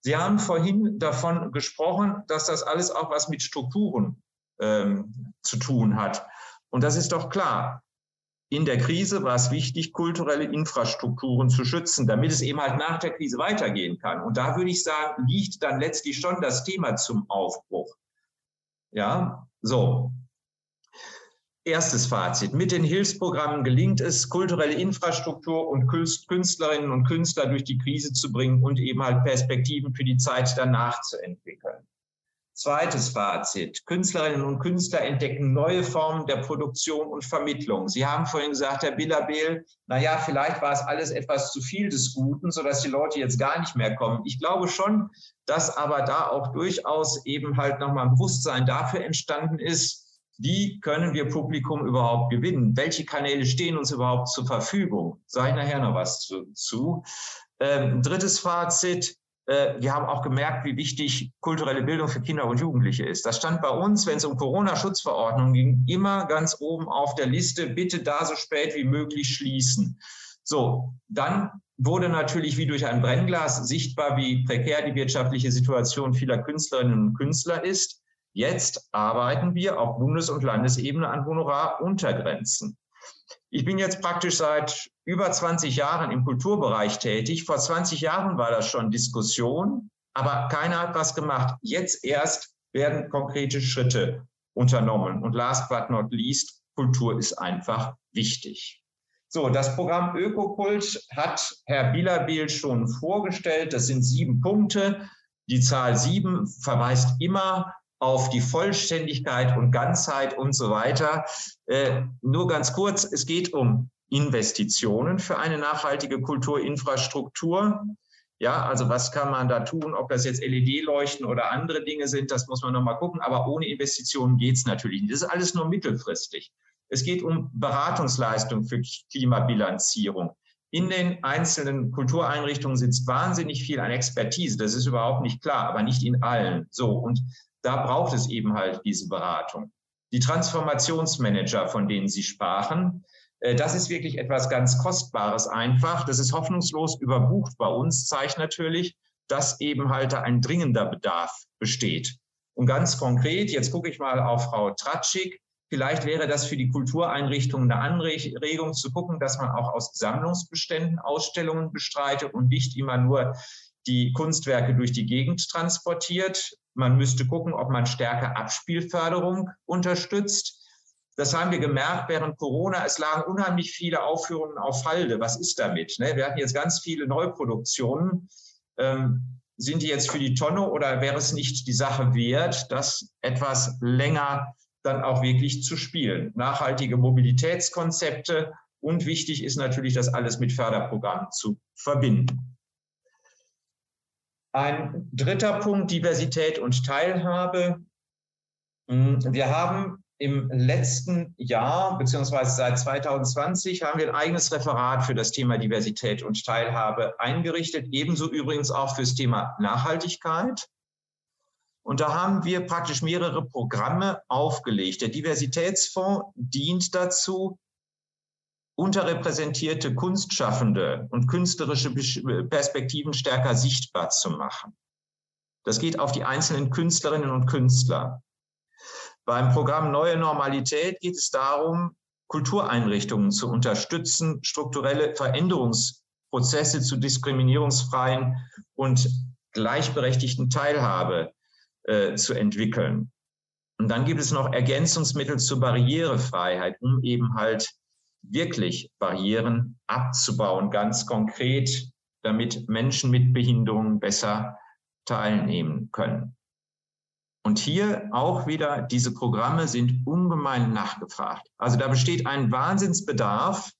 Sie haben vorhin davon gesprochen, dass das alles auch was mit Strukturen ähm, zu tun hat. Und das ist doch klar. In der Krise war es wichtig, kulturelle Infrastrukturen zu schützen, damit es eben halt nach der Krise weitergehen kann. Und da würde ich sagen, liegt dann letztlich schon das Thema zum Aufbruch. Ja, so. Erstes Fazit. Mit den Hilfsprogrammen gelingt es, kulturelle Infrastruktur und Künstlerinnen und Künstler durch die Krise zu bringen und eben halt Perspektiven für die Zeit danach zu entwickeln. Zweites Fazit. Künstlerinnen und Künstler entdecken neue Formen der Produktion und Vermittlung. Sie haben vorhin gesagt, Herr Billabel, naja, vielleicht war es alles etwas zu viel des Guten, sodass die Leute jetzt gar nicht mehr kommen. Ich glaube schon, dass aber da auch durchaus eben halt nochmal ein Bewusstsein dafür entstanden ist, wie können wir Publikum überhaupt gewinnen? Welche Kanäle stehen uns überhaupt zur Verfügung? Sage ich nachher noch was zu. zu. Ähm, drittes Fazit wir haben auch gemerkt, wie wichtig kulturelle Bildung für Kinder und Jugendliche ist. Das stand bei uns, wenn es um Corona-Schutzverordnungen ging, immer ganz oben auf der Liste, bitte da so spät wie möglich schließen. So, dann wurde natürlich wie durch ein Brennglas sichtbar, wie prekär die wirtschaftliche Situation vieler Künstlerinnen und Künstler ist. Jetzt arbeiten wir auf Bundes- und Landesebene an Honoraruntergrenzen. Ich bin jetzt praktisch seit über 20 Jahren im Kulturbereich tätig. Vor 20 Jahren war das schon Diskussion, aber keiner hat was gemacht. Jetzt erst werden konkrete Schritte unternommen. Und last but not least, Kultur ist einfach wichtig. So, das Programm Ökokult hat Herr Bielabil schon vorgestellt. Das sind sieben Punkte. Die Zahl sieben verweist immer auf die Vollständigkeit und Ganzheit und so weiter. Äh, nur ganz kurz, es geht um Investitionen für eine nachhaltige Kulturinfrastruktur. Ja, also was kann man da tun? Ob das jetzt LED-Leuchten oder andere Dinge sind, das muss man nochmal gucken. Aber ohne Investitionen geht es natürlich nicht. Das ist alles nur mittelfristig. Es geht um Beratungsleistung für Klimabilanzierung. In den einzelnen Kultureinrichtungen sitzt wahnsinnig viel an Expertise. Das ist überhaupt nicht klar, aber nicht in allen. So. Und da braucht es eben halt diese Beratung. Die Transformationsmanager, von denen Sie sprachen, das ist wirklich etwas ganz Kostbares einfach. Das ist hoffnungslos überbucht bei uns, zeigt natürlich, dass eben halt da ein dringender Bedarf besteht. Und ganz konkret, jetzt gucke ich mal auf Frau Tratschik, Vielleicht wäre das für die Kultureinrichtungen eine Anregung zu gucken, dass man auch aus Sammlungsbeständen Ausstellungen bestreitet und nicht immer nur die Kunstwerke durch die Gegend transportiert. Man müsste gucken, ob man stärker Abspielförderung unterstützt. Das haben wir gemerkt während Corona. Es lagen unheimlich viele Aufführungen auf Halde. Was ist damit? Ne? Wir hatten jetzt ganz viele Neuproduktionen. Ähm, sind die jetzt für die Tonne oder wäre es nicht die Sache wert, das etwas länger dann auch wirklich zu spielen? Nachhaltige Mobilitätskonzepte und wichtig ist natürlich, das alles mit Förderprogrammen zu verbinden. Ein dritter Punkt, Diversität und Teilhabe. Hm, wir haben im letzten Jahr, beziehungsweise seit 2020, haben wir ein eigenes Referat für das Thema Diversität und Teilhabe eingerichtet, ebenso übrigens auch für das Thema Nachhaltigkeit. Und da haben wir praktisch mehrere Programme aufgelegt. Der Diversitätsfonds dient dazu, unterrepräsentierte Kunstschaffende und künstlerische Perspektiven stärker sichtbar zu machen. Das geht auf die einzelnen Künstlerinnen und Künstler. Beim Programm Neue Normalität geht es darum, Kultureinrichtungen zu unterstützen, strukturelle Veränderungsprozesse zu diskriminierungsfreien und gleichberechtigten Teilhabe äh, zu entwickeln. Und dann gibt es noch Ergänzungsmittel zur Barrierefreiheit, um eben halt wirklich Barrieren abzubauen, ganz konkret, damit Menschen mit Behinderungen besser teilnehmen können. Und hier auch wieder, diese Programme sind ungemein nachgefragt. Also da besteht ein Wahnsinnsbedarf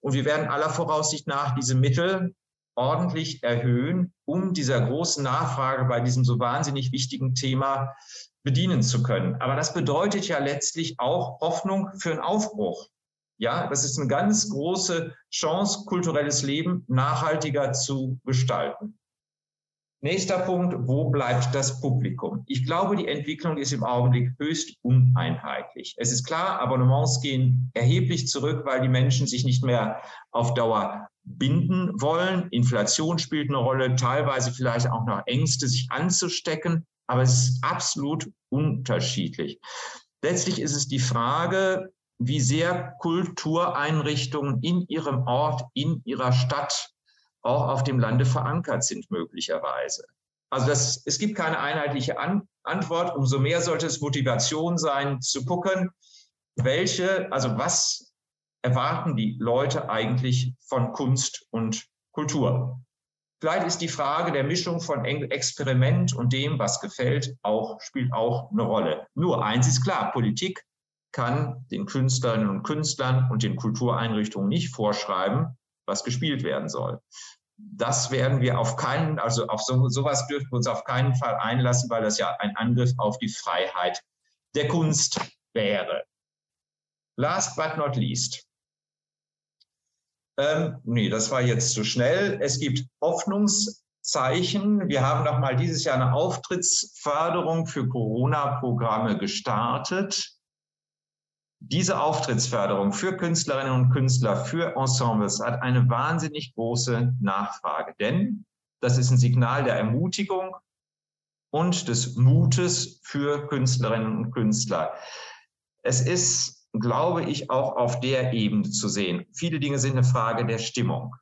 und wir werden aller Voraussicht nach diese Mittel ordentlich erhöhen, um dieser großen Nachfrage bei diesem so wahnsinnig wichtigen Thema bedienen zu können. Aber das bedeutet ja letztlich auch Hoffnung für einen Aufbruch. Ja, das ist eine ganz große Chance, kulturelles Leben nachhaltiger zu gestalten. Nächster Punkt, wo bleibt das Publikum? Ich glaube, die Entwicklung ist im Augenblick höchst uneinheitlich. Es ist klar, Abonnements gehen erheblich zurück, weil die Menschen sich nicht mehr auf Dauer binden wollen. Inflation spielt eine Rolle, teilweise vielleicht auch noch Ängste, sich anzustecken, aber es ist absolut unterschiedlich. Letztlich ist es die Frage, wie sehr Kultureinrichtungen in ihrem Ort, in ihrer Stadt, auch auf dem Lande verankert sind möglicherweise. Also das, es gibt keine einheitliche An Antwort. Umso mehr sollte es Motivation sein, zu gucken, welche, also was erwarten die Leute eigentlich von Kunst und Kultur? Vielleicht ist die Frage der Mischung von Experiment und dem, was gefällt, auch, spielt auch eine Rolle. Nur eins ist klar, Politik kann den Künstlerinnen und Künstlern und den Kultureinrichtungen nicht vorschreiben, was gespielt werden soll. Das werden wir auf keinen, also auf so, sowas dürfen wir uns auf keinen Fall einlassen, weil das ja ein Angriff auf die Freiheit der Kunst wäre. Last but not least. Ähm, nee, das war jetzt zu schnell. Es gibt Hoffnungs, Zeichen. Wir haben noch mal dieses Jahr eine Auftrittsförderung für Corona-Programme gestartet. Diese Auftrittsförderung für Künstlerinnen und Künstler, für Ensembles hat eine wahnsinnig große Nachfrage, denn das ist ein Signal der Ermutigung und des Mutes für Künstlerinnen und Künstler. Es ist, glaube ich, auch auf der Ebene zu sehen. Viele Dinge sind eine Frage der Stimmung.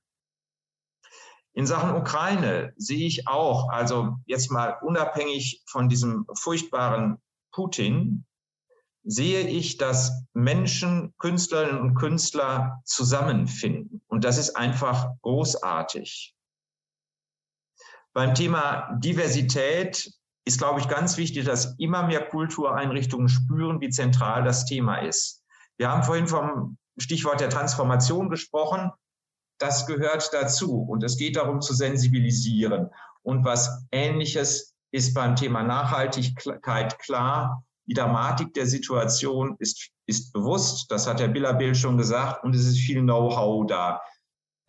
In Sachen Ukraine sehe ich auch, also jetzt mal unabhängig von diesem furchtbaren Putin, sehe ich, dass Menschen, Künstlerinnen und Künstler zusammenfinden. Und das ist einfach großartig. Beim Thema Diversität ist, glaube ich, ganz wichtig, dass immer mehr Kultureinrichtungen spüren, wie zentral das Thema ist. Wir haben vorhin vom Stichwort der Transformation gesprochen. Das gehört dazu. Und es geht darum zu sensibilisieren. Und was Ähnliches ist beim Thema Nachhaltigkeit klar. Die Dramatik der Situation ist, ist bewusst. Das hat Herr Billerbill schon gesagt. Und es ist viel Know-how da.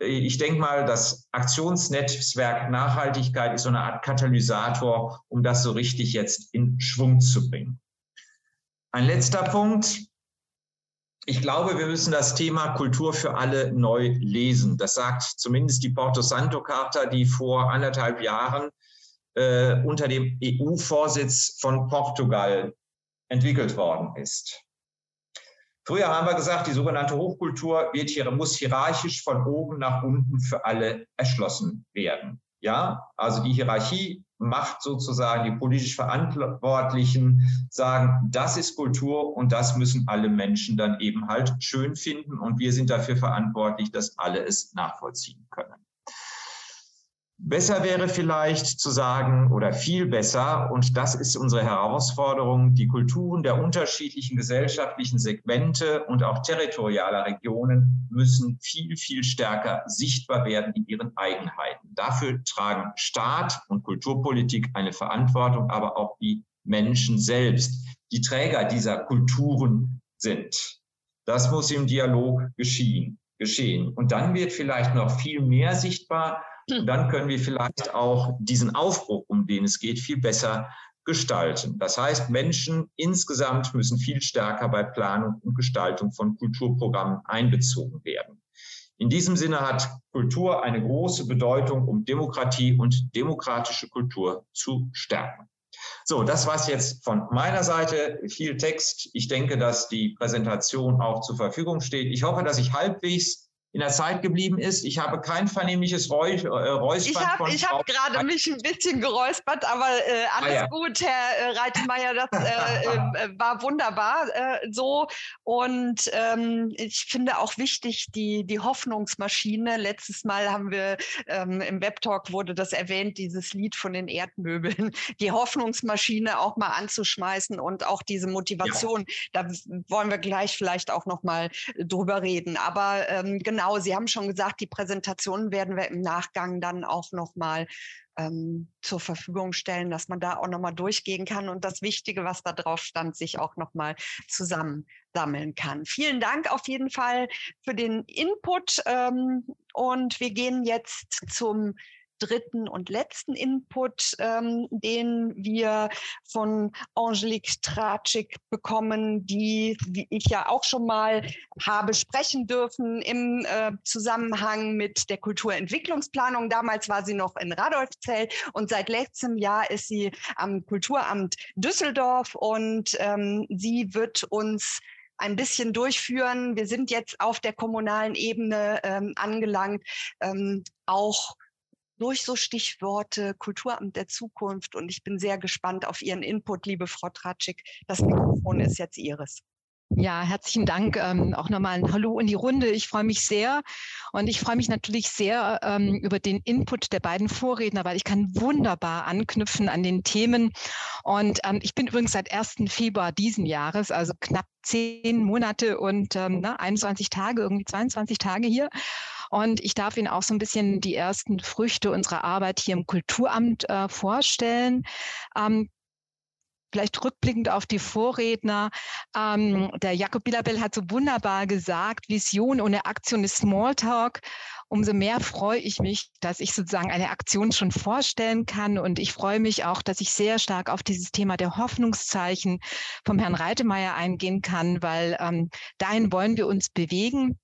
Ich denke mal, das Aktionsnetzwerk Nachhaltigkeit ist so eine Art Katalysator, um das so richtig jetzt in Schwung zu bringen. Ein letzter Punkt. Ich glaube, wir müssen das Thema Kultur für alle neu lesen. Das sagt zumindest die Porto Santo Charta, die vor anderthalb Jahren äh, unter dem EU-Vorsitz von Portugal entwickelt worden ist. Früher haben wir gesagt, die sogenannte Hochkultur wird hier, muss hierarchisch von oben nach unten für alle erschlossen werden. Ja, also die Hierarchie macht sozusagen die politisch Verantwortlichen sagen, das ist Kultur und das müssen alle Menschen dann eben halt schön finden und wir sind dafür verantwortlich, dass alle es nachvollziehen können. Besser wäre vielleicht zu sagen oder viel besser, und das ist unsere Herausforderung, die Kulturen der unterschiedlichen gesellschaftlichen Segmente und auch territorialer Regionen müssen viel, viel stärker sichtbar werden in ihren Eigenheiten. Dafür tragen Staat und Kulturpolitik eine Verantwortung, aber auch die Menschen selbst, die Träger dieser Kulturen sind. Das muss im Dialog geschehen. geschehen. Und dann wird vielleicht noch viel mehr sichtbar, dann können wir vielleicht auch diesen Aufbruch, um den es geht, viel besser gestalten. Das heißt, Menschen insgesamt müssen viel stärker bei Planung und Gestaltung von Kulturprogrammen einbezogen werden. In diesem Sinne hat Kultur eine große Bedeutung, um Demokratie und demokratische Kultur zu stärken. So, das war es jetzt von meiner Seite. Viel Text. Ich denke, dass die Präsentation auch zur Verfügung steht. Ich hoffe, dass ich halbwegs in der Zeit geblieben ist. Ich habe kein vernehmliches Räuch, äh, Räuspern. Ich habe hab gerade mich ein bisschen geräuspert, aber äh, alles ah, ja. gut, Herr äh, Reitmeier, das äh, äh, war wunderbar äh, so. Und ähm, ich finde auch wichtig, die, die Hoffnungsmaschine. Letztes Mal haben wir ähm, im Webtalk wurde das erwähnt, dieses Lied von den Erdmöbeln, die Hoffnungsmaschine auch mal anzuschmeißen und auch diese Motivation. Ja. Da wollen wir gleich vielleicht auch noch mal drüber reden. Aber ähm, genau genau, Sie haben schon gesagt, die Präsentationen werden wir im Nachgang dann auch nochmal ähm, zur Verfügung stellen, dass man da auch nochmal durchgehen kann und das Wichtige, was da drauf stand, sich auch nochmal zusammensammeln kann. Vielen Dank auf jeden Fall für den Input ähm, und wir gehen jetzt zum dritten und letzten Input, ähm, den wir von Angelique Tratschik bekommen, die, wie ich ja auch schon mal habe sprechen dürfen im äh, Zusammenhang mit der Kulturentwicklungsplanung. Damals war sie noch in Radolfzell und seit letztem Jahr ist sie am Kulturamt Düsseldorf und ähm, sie wird uns ein bisschen durchführen. Wir sind jetzt auf der kommunalen Ebene ähm, angelangt, ähm, auch durch so Stichworte Kulturamt der Zukunft. Und ich bin sehr gespannt auf Ihren Input, liebe Frau Tratschik. Das Mikrofon ist jetzt Ihres. Ja, herzlichen Dank. Ähm, auch nochmal ein Hallo in die Runde. Ich freue mich sehr und ich freue mich natürlich sehr ähm, über den Input der beiden Vorredner, weil ich kann wunderbar anknüpfen an den Themen. Und ähm, ich bin übrigens seit 1. Februar diesen Jahres, also knapp zehn Monate und ähm, na, 21 Tage, irgendwie 22 Tage hier. Und ich darf Ihnen auch so ein bisschen die ersten Früchte unserer Arbeit hier im Kulturamt äh, vorstellen. Ähm, vielleicht rückblickend auf die Vorredner. Ähm, der Jakob Bilabel hat so wunderbar gesagt, Vision ohne Aktion ist Smalltalk. Umso mehr freue ich mich, dass ich sozusagen eine Aktion schon vorstellen kann. Und ich freue mich auch, dass ich sehr stark auf dieses Thema der Hoffnungszeichen vom Herrn Reitemeyer eingehen kann, weil ähm, dahin wollen wir uns bewegen.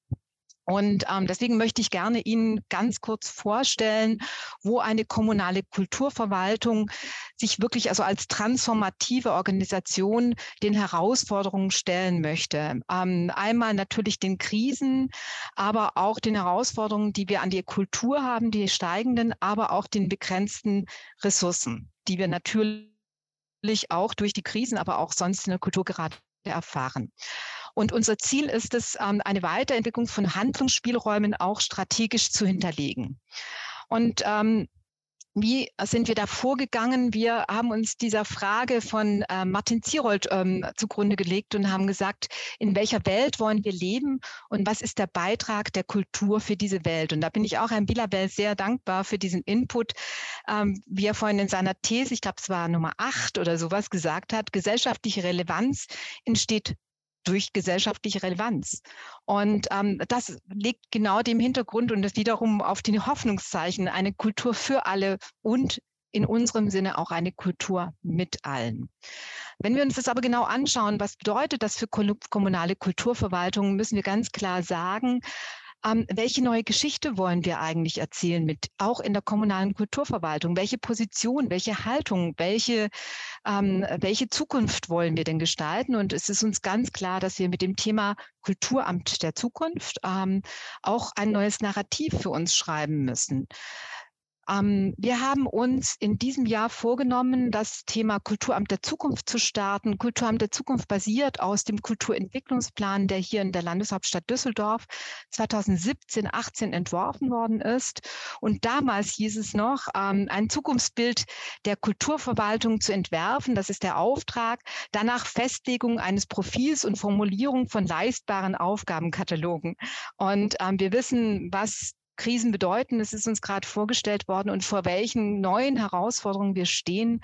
Und ähm, deswegen möchte ich gerne Ihnen ganz kurz vorstellen, wo eine kommunale Kulturverwaltung sich wirklich also als transformative Organisation den Herausforderungen stellen möchte. Ähm, einmal natürlich den Krisen, aber auch den Herausforderungen, die wir an die Kultur haben, die steigenden, aber auch den begrenzten Ressourcen, die wir natürlich auch durch die Krisen, aber auch sonst in der Kultur gerade erfahren. Und unser Ziel ist es, ähm, eine Weiterentwicklung von Handlungsspielräumen auch strategisch zu hinterlegen. Und ähm, wie sind wir da vorgegangen? Wir haben uns dieser Frage von äh, Martin Zierold ähm, zugrunde gelegt und haben gesagt, in welcher Welt wollen wir leben und was ist der Beitrag der Kultur für diese Welt? Und da bin ich auch Herrn Bilabel sehr dankbar für diesen Input, ähm, wie er vorhin in seiner These, ich glaube es war Nummer acht oder sowas gesagt hat, gesellschaftliche Relevanz entsteht durch gesellschaftliche Relevanz. Und ähm, das liegt genau dem Hintergrund und das wiederum auf die Hoffnungszeichen, eine Kultur für alle und in unserem Sinne auch eine Kultur mit allen. Wenn wir uns das aber genau anschauen, was bedeutet das für kommunale Kulturverwaltung, müssen wir ganz klar sagen, ähm, welche neue Geschichte wollen wir eigentlich erzählen mit, auch in der kommunalen Kulturverwaltung? Welche Position, welche Haltung, welche, ähm, welche Zukunft wollen wir denn gestalten? Und es ist uns ganz klar, dass wir mit dem Thema Kulturamt der Zukunft ähm, auch ein neues Narrativ für uns schreiben müssen. Ähm, wir haben uns in diesem Jahr vorgenommen, das Thema Kulturamt der Zukunft zu starten. Kulturamt der Zukunft basiert aus dem Kulturentwicklungsplan, der hier in der Landeshauptstadt Düsseldorf 2017, 18 entworfen worden ist. Und damals hieß es noch, ähm, ein Zukunftsbild der Kulturverwaltung zu entwerfen. Das ist der Auftrag. Danach Festlegung eines Profils und Formulierung von leistbaren Aufgabenkatalogen. Und ähm, wir wissen, was Krisen bedeuten. Es ist uns gerade vorgestellt worden und vor welchen neuen Herausforderungen wir stehen.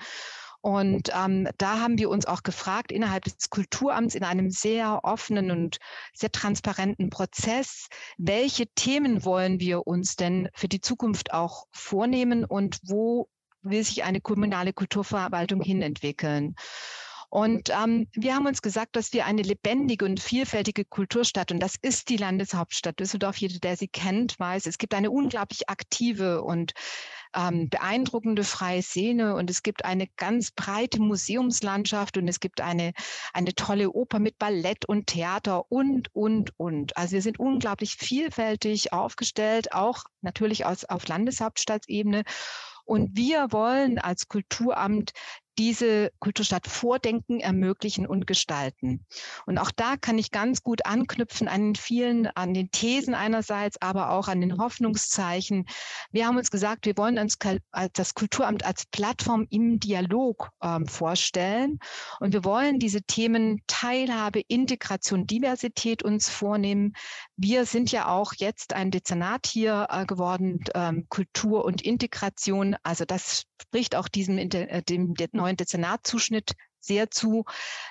Und ähm, da haben wir uns auch gefragt, innerhalb des Kulturamts in einem sehr offenen und sehr transparenten Prozess, welche Themen wollen wir uns denn für die Zukunft auch vornehmen und wo will sich eine kommunale Kulturverwaltung hinentwickeln? Und ähm, wir haben uns gesagt, dass wir eine lebendige und vielfältige Kulturstadt, und das ist die Landeshauptstadt Düsseldorf, jeder, der sie kennt, weiß, es gibt eine unglaublich aktive und ähm, beeindruckende freie Szene und es gibt eine ganz breite Museumslandschaft und es gibt eine, eine tolle Oper mit Ballett und Theater und, und, und. Also wir sind unglaublich vielfältig aufgestellt, auch natürlich aus, auf Landeshauptstadtsebene. Und wir wollen als Kulturamt diese Kulturstadt vordenken, ermöglichen und gestalten. Und auch da kann ich ganz gut anknüpfen an den vielen, an den Thesen einerseits, aber auch an den Hoffnungszeichen. Wir haben uns gesagt, wir wollen uns das Kulturamt als Plattform im Dialog ähm, vorstellen. Und wir wollen diese Themen Teilhabe, Integration, Diversität uns vornehmen. Wir sind ja auch jetzt ein Dezernat hier äh, geworden, ähm, Kultur und Integration. Also das spricht auch diesem, äh, dem, neuen Dezernatzuschnitt sehr zu.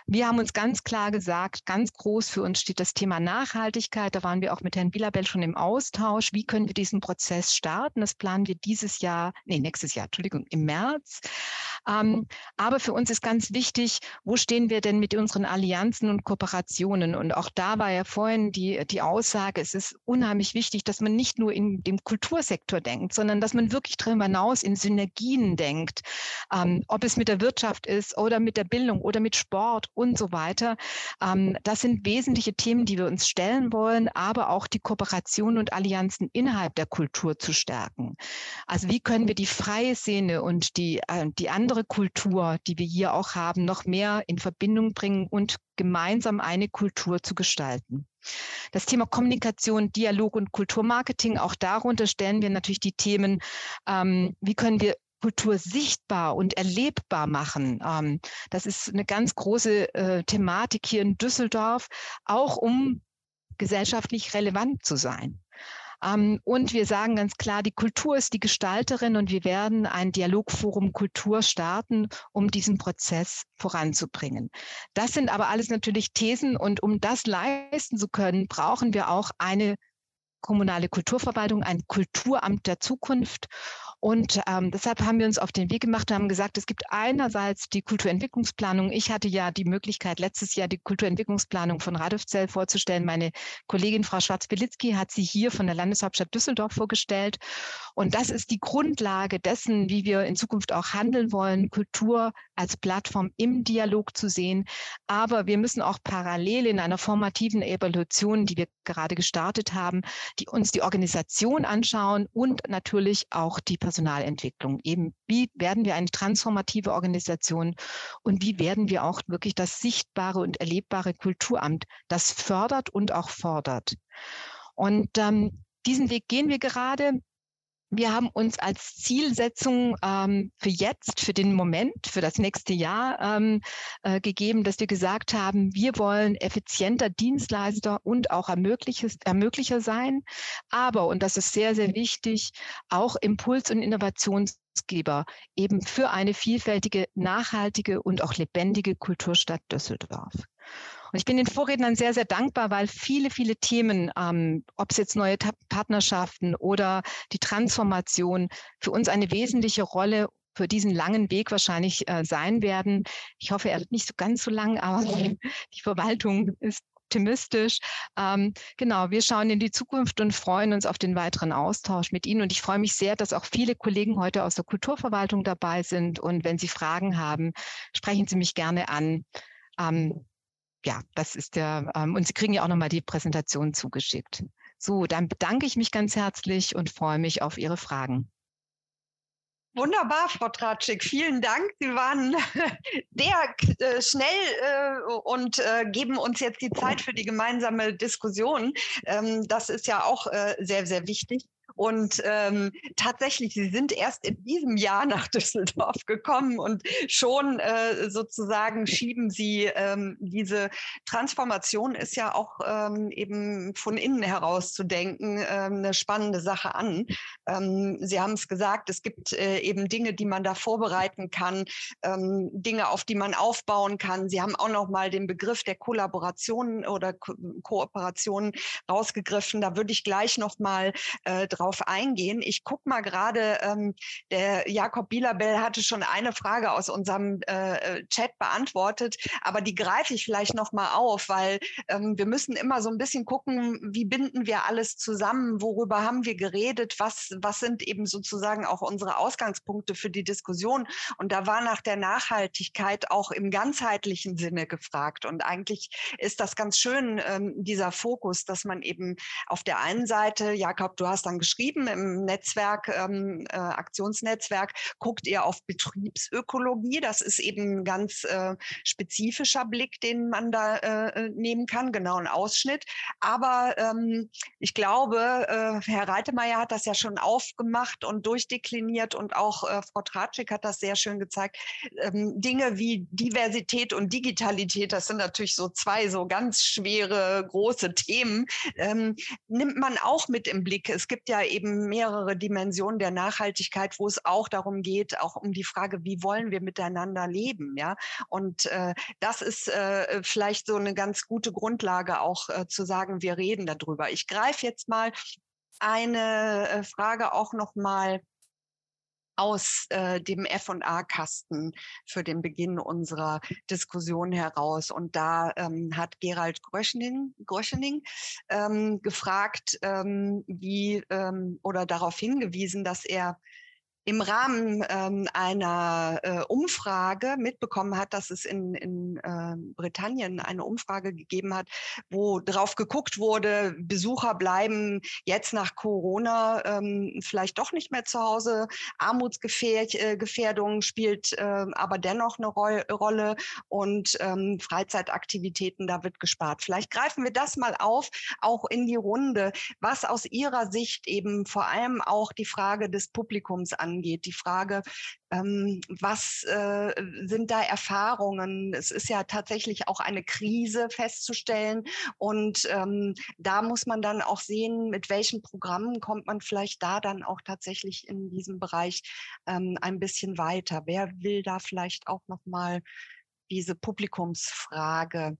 Wir haben uns ganz klar gesagt, ganz groß für uns steht das Thema Nachhaltigkeit. Da waren wir auch mit Herrn Bilabel schon im Austausch. Wie können wir diesen Prozess starten? Das planen wir dieses Jahr, nee, nächstes Jahr, Entschuldigung, im März. Ähm, aber für uns ist ganz wichtig, wo stehen wir denn mit unseren Allianzen und Kooperationen? Und auch da war ja vorhin die, die Aussage, es ist unheimlich wichtig, dass man nicht nur in dem Kultursektor denkt, sondern dass man wirklich darüber hinaus in Synergien denkt. Ähm, ob es mit der Wirtschaft ist oder mit der Bildung oder mit Sport und so weiter. Ähm, das sind wesentliche Themen, die wir uns stellen wollen, aber auch die Kooperation und Allianzen innerhalb der Kultur zu stärken. Also wie können wir die freie Szene und die, äh, die andere Kultur, die wir hier auch haben, noch mehr in Verbindung bringen und gemeinsam eine Kultur zu gestalten. Das Thema Kommunikation, Dialog und Kulturmarketing, auch darunter stellen wir natürlich die Themen, ähm, wie können wir Kultur sichtbar und erlebbar machen. Ähm, das ist eine ganz große äh, Thematik hier in Düsseldorf, auch um gesellschaftlich relevant zu sein. Ähm, und wir sagen ganz klar, die Kultur ist die Gestalterin und wir werden ein Dialogforum Kultur starten, um diesen Prozess voranzubringen. Das sind aber alles natürlich Thesen und um das leisten zu können, brauchen wir auch eine kommunale Kulturverwaltung, ein Kulturamt der Zukunft. Und ähm, deshalb haben wir uns auf den Weg gemacht und haben gesagt, es gibt einerseits die Kulturentwicklungsplanung. Ich hatte ja die Möglichkeit, letztes Jahr die Kulturentwicklungsplanung von Radolfzell vorzustellen. Meine Kollegin Frau Schwarz-Belitzky hat sie hier von der Landeshauptstadt Düsseldorf vorgestellt. Und das ist die Grundlage dessen, wie wir in Zukunft auch handeln wollen, Kultur als Plattform im Dialog zu sehen. Aber wir müssen auch parallel in einer formativen Evolution, die wir gerade gestartet haben, die uns die Organisation anschauen und natürlich auch die Personalentwicklung. Eben, wie werden wir eine transformative Organisation und wie werden wir auch wirklich das sichtbare und erlebbare Kulturamt, das fördert und auch fordert. Und ähm, diesen Weg gehen wir gerade. Wir haben uns als Zielsetzung ähm, für jetzt, für den Moment, für das nächste Jahr ähm, äh, gegeben, dass wir gesagt haben, wir wollen effizienter Dienstleister und auch Ermöglicher, sein, aber, und das ist sehr, sehr wichtig, auch Impuls- und Innovationsgeber eben für eine vielfältige, nachhaltige und auch lebendige Kulturstadt Düsseldorf. Und ich bin den Vorrednern sehr, sehr dankbar, weil viele, viele Themen, ähm, ob es jetzt neue Partnerschaften oder die Transformation, für uns eine wesentliche Rolle für diesen langen Weg wahrscheinlich äh, sein werden. Ich hoffe, er wird nicht so ganz so lang, aber die Verwaltung ist optimistisch. Ähm, genau, wir schauen in die Zukunft und freuen uns auf den weiteren Austausch mit Ihnen. Und ich freue mich sehr, dass auch viele Kollegen heute aus der Kulturverwaltung dabei sind. Und wenn Sie Fragen haben, sprechen Sie mich gerne an. Ähm, ja, das ist der, ähm, und Sie kriegen ja auch nochmal die Präsentation zugeschickt. So, dann bedanke ich mich ganz herzlich und freue mich auf Ihre Fragen. Wunderbar, Frau Tratschik. Vielen Dank. Sie waren sehr äh, schnell äh, und äh, geben uns jetzt die Zeit für die gemeinsame Diskussion. Ähm, das ist ja auch äh, sehr, sehr wichtig. Und ähm, tatsächlich, sie sind erst in diesem Jahr nach Düsseldorf gekommen und schon äh, sozusagen schieben sie ähm, diese Transformation ist ja auch ähm, eben von innen heraus zu denken, ähm, eine spannende Sache an. Ähm, sie haben es gesagt, es gibt äh, eben Dinge, die man da vorbereiten kann, ähm, Dinge, auf die man aufbauen kann. Sie haben auch noch mal den Begriff der Kollaboration oder Ko Kooperation rausgegriffen. Da würde ich gleich noch mal äh, drauf drauf eingehen. Ich gucke mal gerade, ähm, der Jakob Bielabell hatte schon eine Frage aus unserem äh, äh, Chat beantwortet, aber die greife ich vielleicht noch mal auf, weil ähm, wir müssen immer so ein bisschen gucken, wie binden wir alles zusammen, worüber haben wir geredet, was, was sind eben sozusagen auch unsere Ausgangspunkte für die Diskussion. Und da war nach der Nachhaltigkeit auch im ganzheitlichen Sinne gefragt. Und eigentlich ist das ganz schön, ähm, dieser Fokus, dass man eben auf der einen Seite, Jakob, du hast dann geschrieben im Netzwerk, ähm, äh, Aktionsnetzwerk, guckt ihr auf Betriebsökologie. Das ist eben ein ganz äh, spezifischer Blick, den man da äh, äh, nehmen kann, genau ein Ausschnitt. Aber ähm, ich glaube, äh, Herr Reitemeyer hat das ja schon aufgemacht und durchdekliniert und auch äh, Frau Tratschik hat das sehr schön gezeigt. Ähm, Dinge wie Diversität und Digitalität, das sind natürlich so zwei so ganz schwere, große Themen, ähm, nimmt man auch mit im Blick. Es gibt ja eben mehrere Dimensionen der Nachhaltigkeit, wo es auch darum geht, auch um die Frage, wie wollen wir miteinander leben, ja? Und äh, das ist äh, vielleicht so eine ganz gute Grundlage auch äh, zu sagen, wir reden darüber. Ich greife jetzt mal eine äh, Frage auch noch mal aus äh, dem F&A-Kasten für den Beginn unserer Diskussion heraus. Und da ähm, hat Gerald Gröschening, Gröschening ähm, gefragt, ähm, wie ähm, oder darauf hingewiesen, dass er im Rahmen ähm, einer äh, Umfrage mitbekommen hat, dass es in, in äh, Britannien eine Umfrage gegeben hat, wo drauf geguckt wurde, Besucher bleiben jetzt nach Corona ähm, vielleicht doch nicht mehr zu Hause. Armutsgefährdung äh, spielt äh, aber dennoch eine Ro Rolle und ähm, Freizeitaktivitäten, da wird gespart. Vielleicht greifen wir das mal auf, auch in die Runde, was aus Ihrer Sicht eben vor allem auch die Frage des Publikums an angeht. Die Frage, ähm, was äh, sind da Erfahrungen? Es ist ja tatsächlich auch eine Krise festzustellen. Und ähm, da muss man dann auch sehen, mit welchen Programmen kommt man vielleicht da dann auch tatsächlich in diesem Bereich ähm, ein bisschen weiter. Wer will da vielleicht auch nochmal diese Publikumsfrage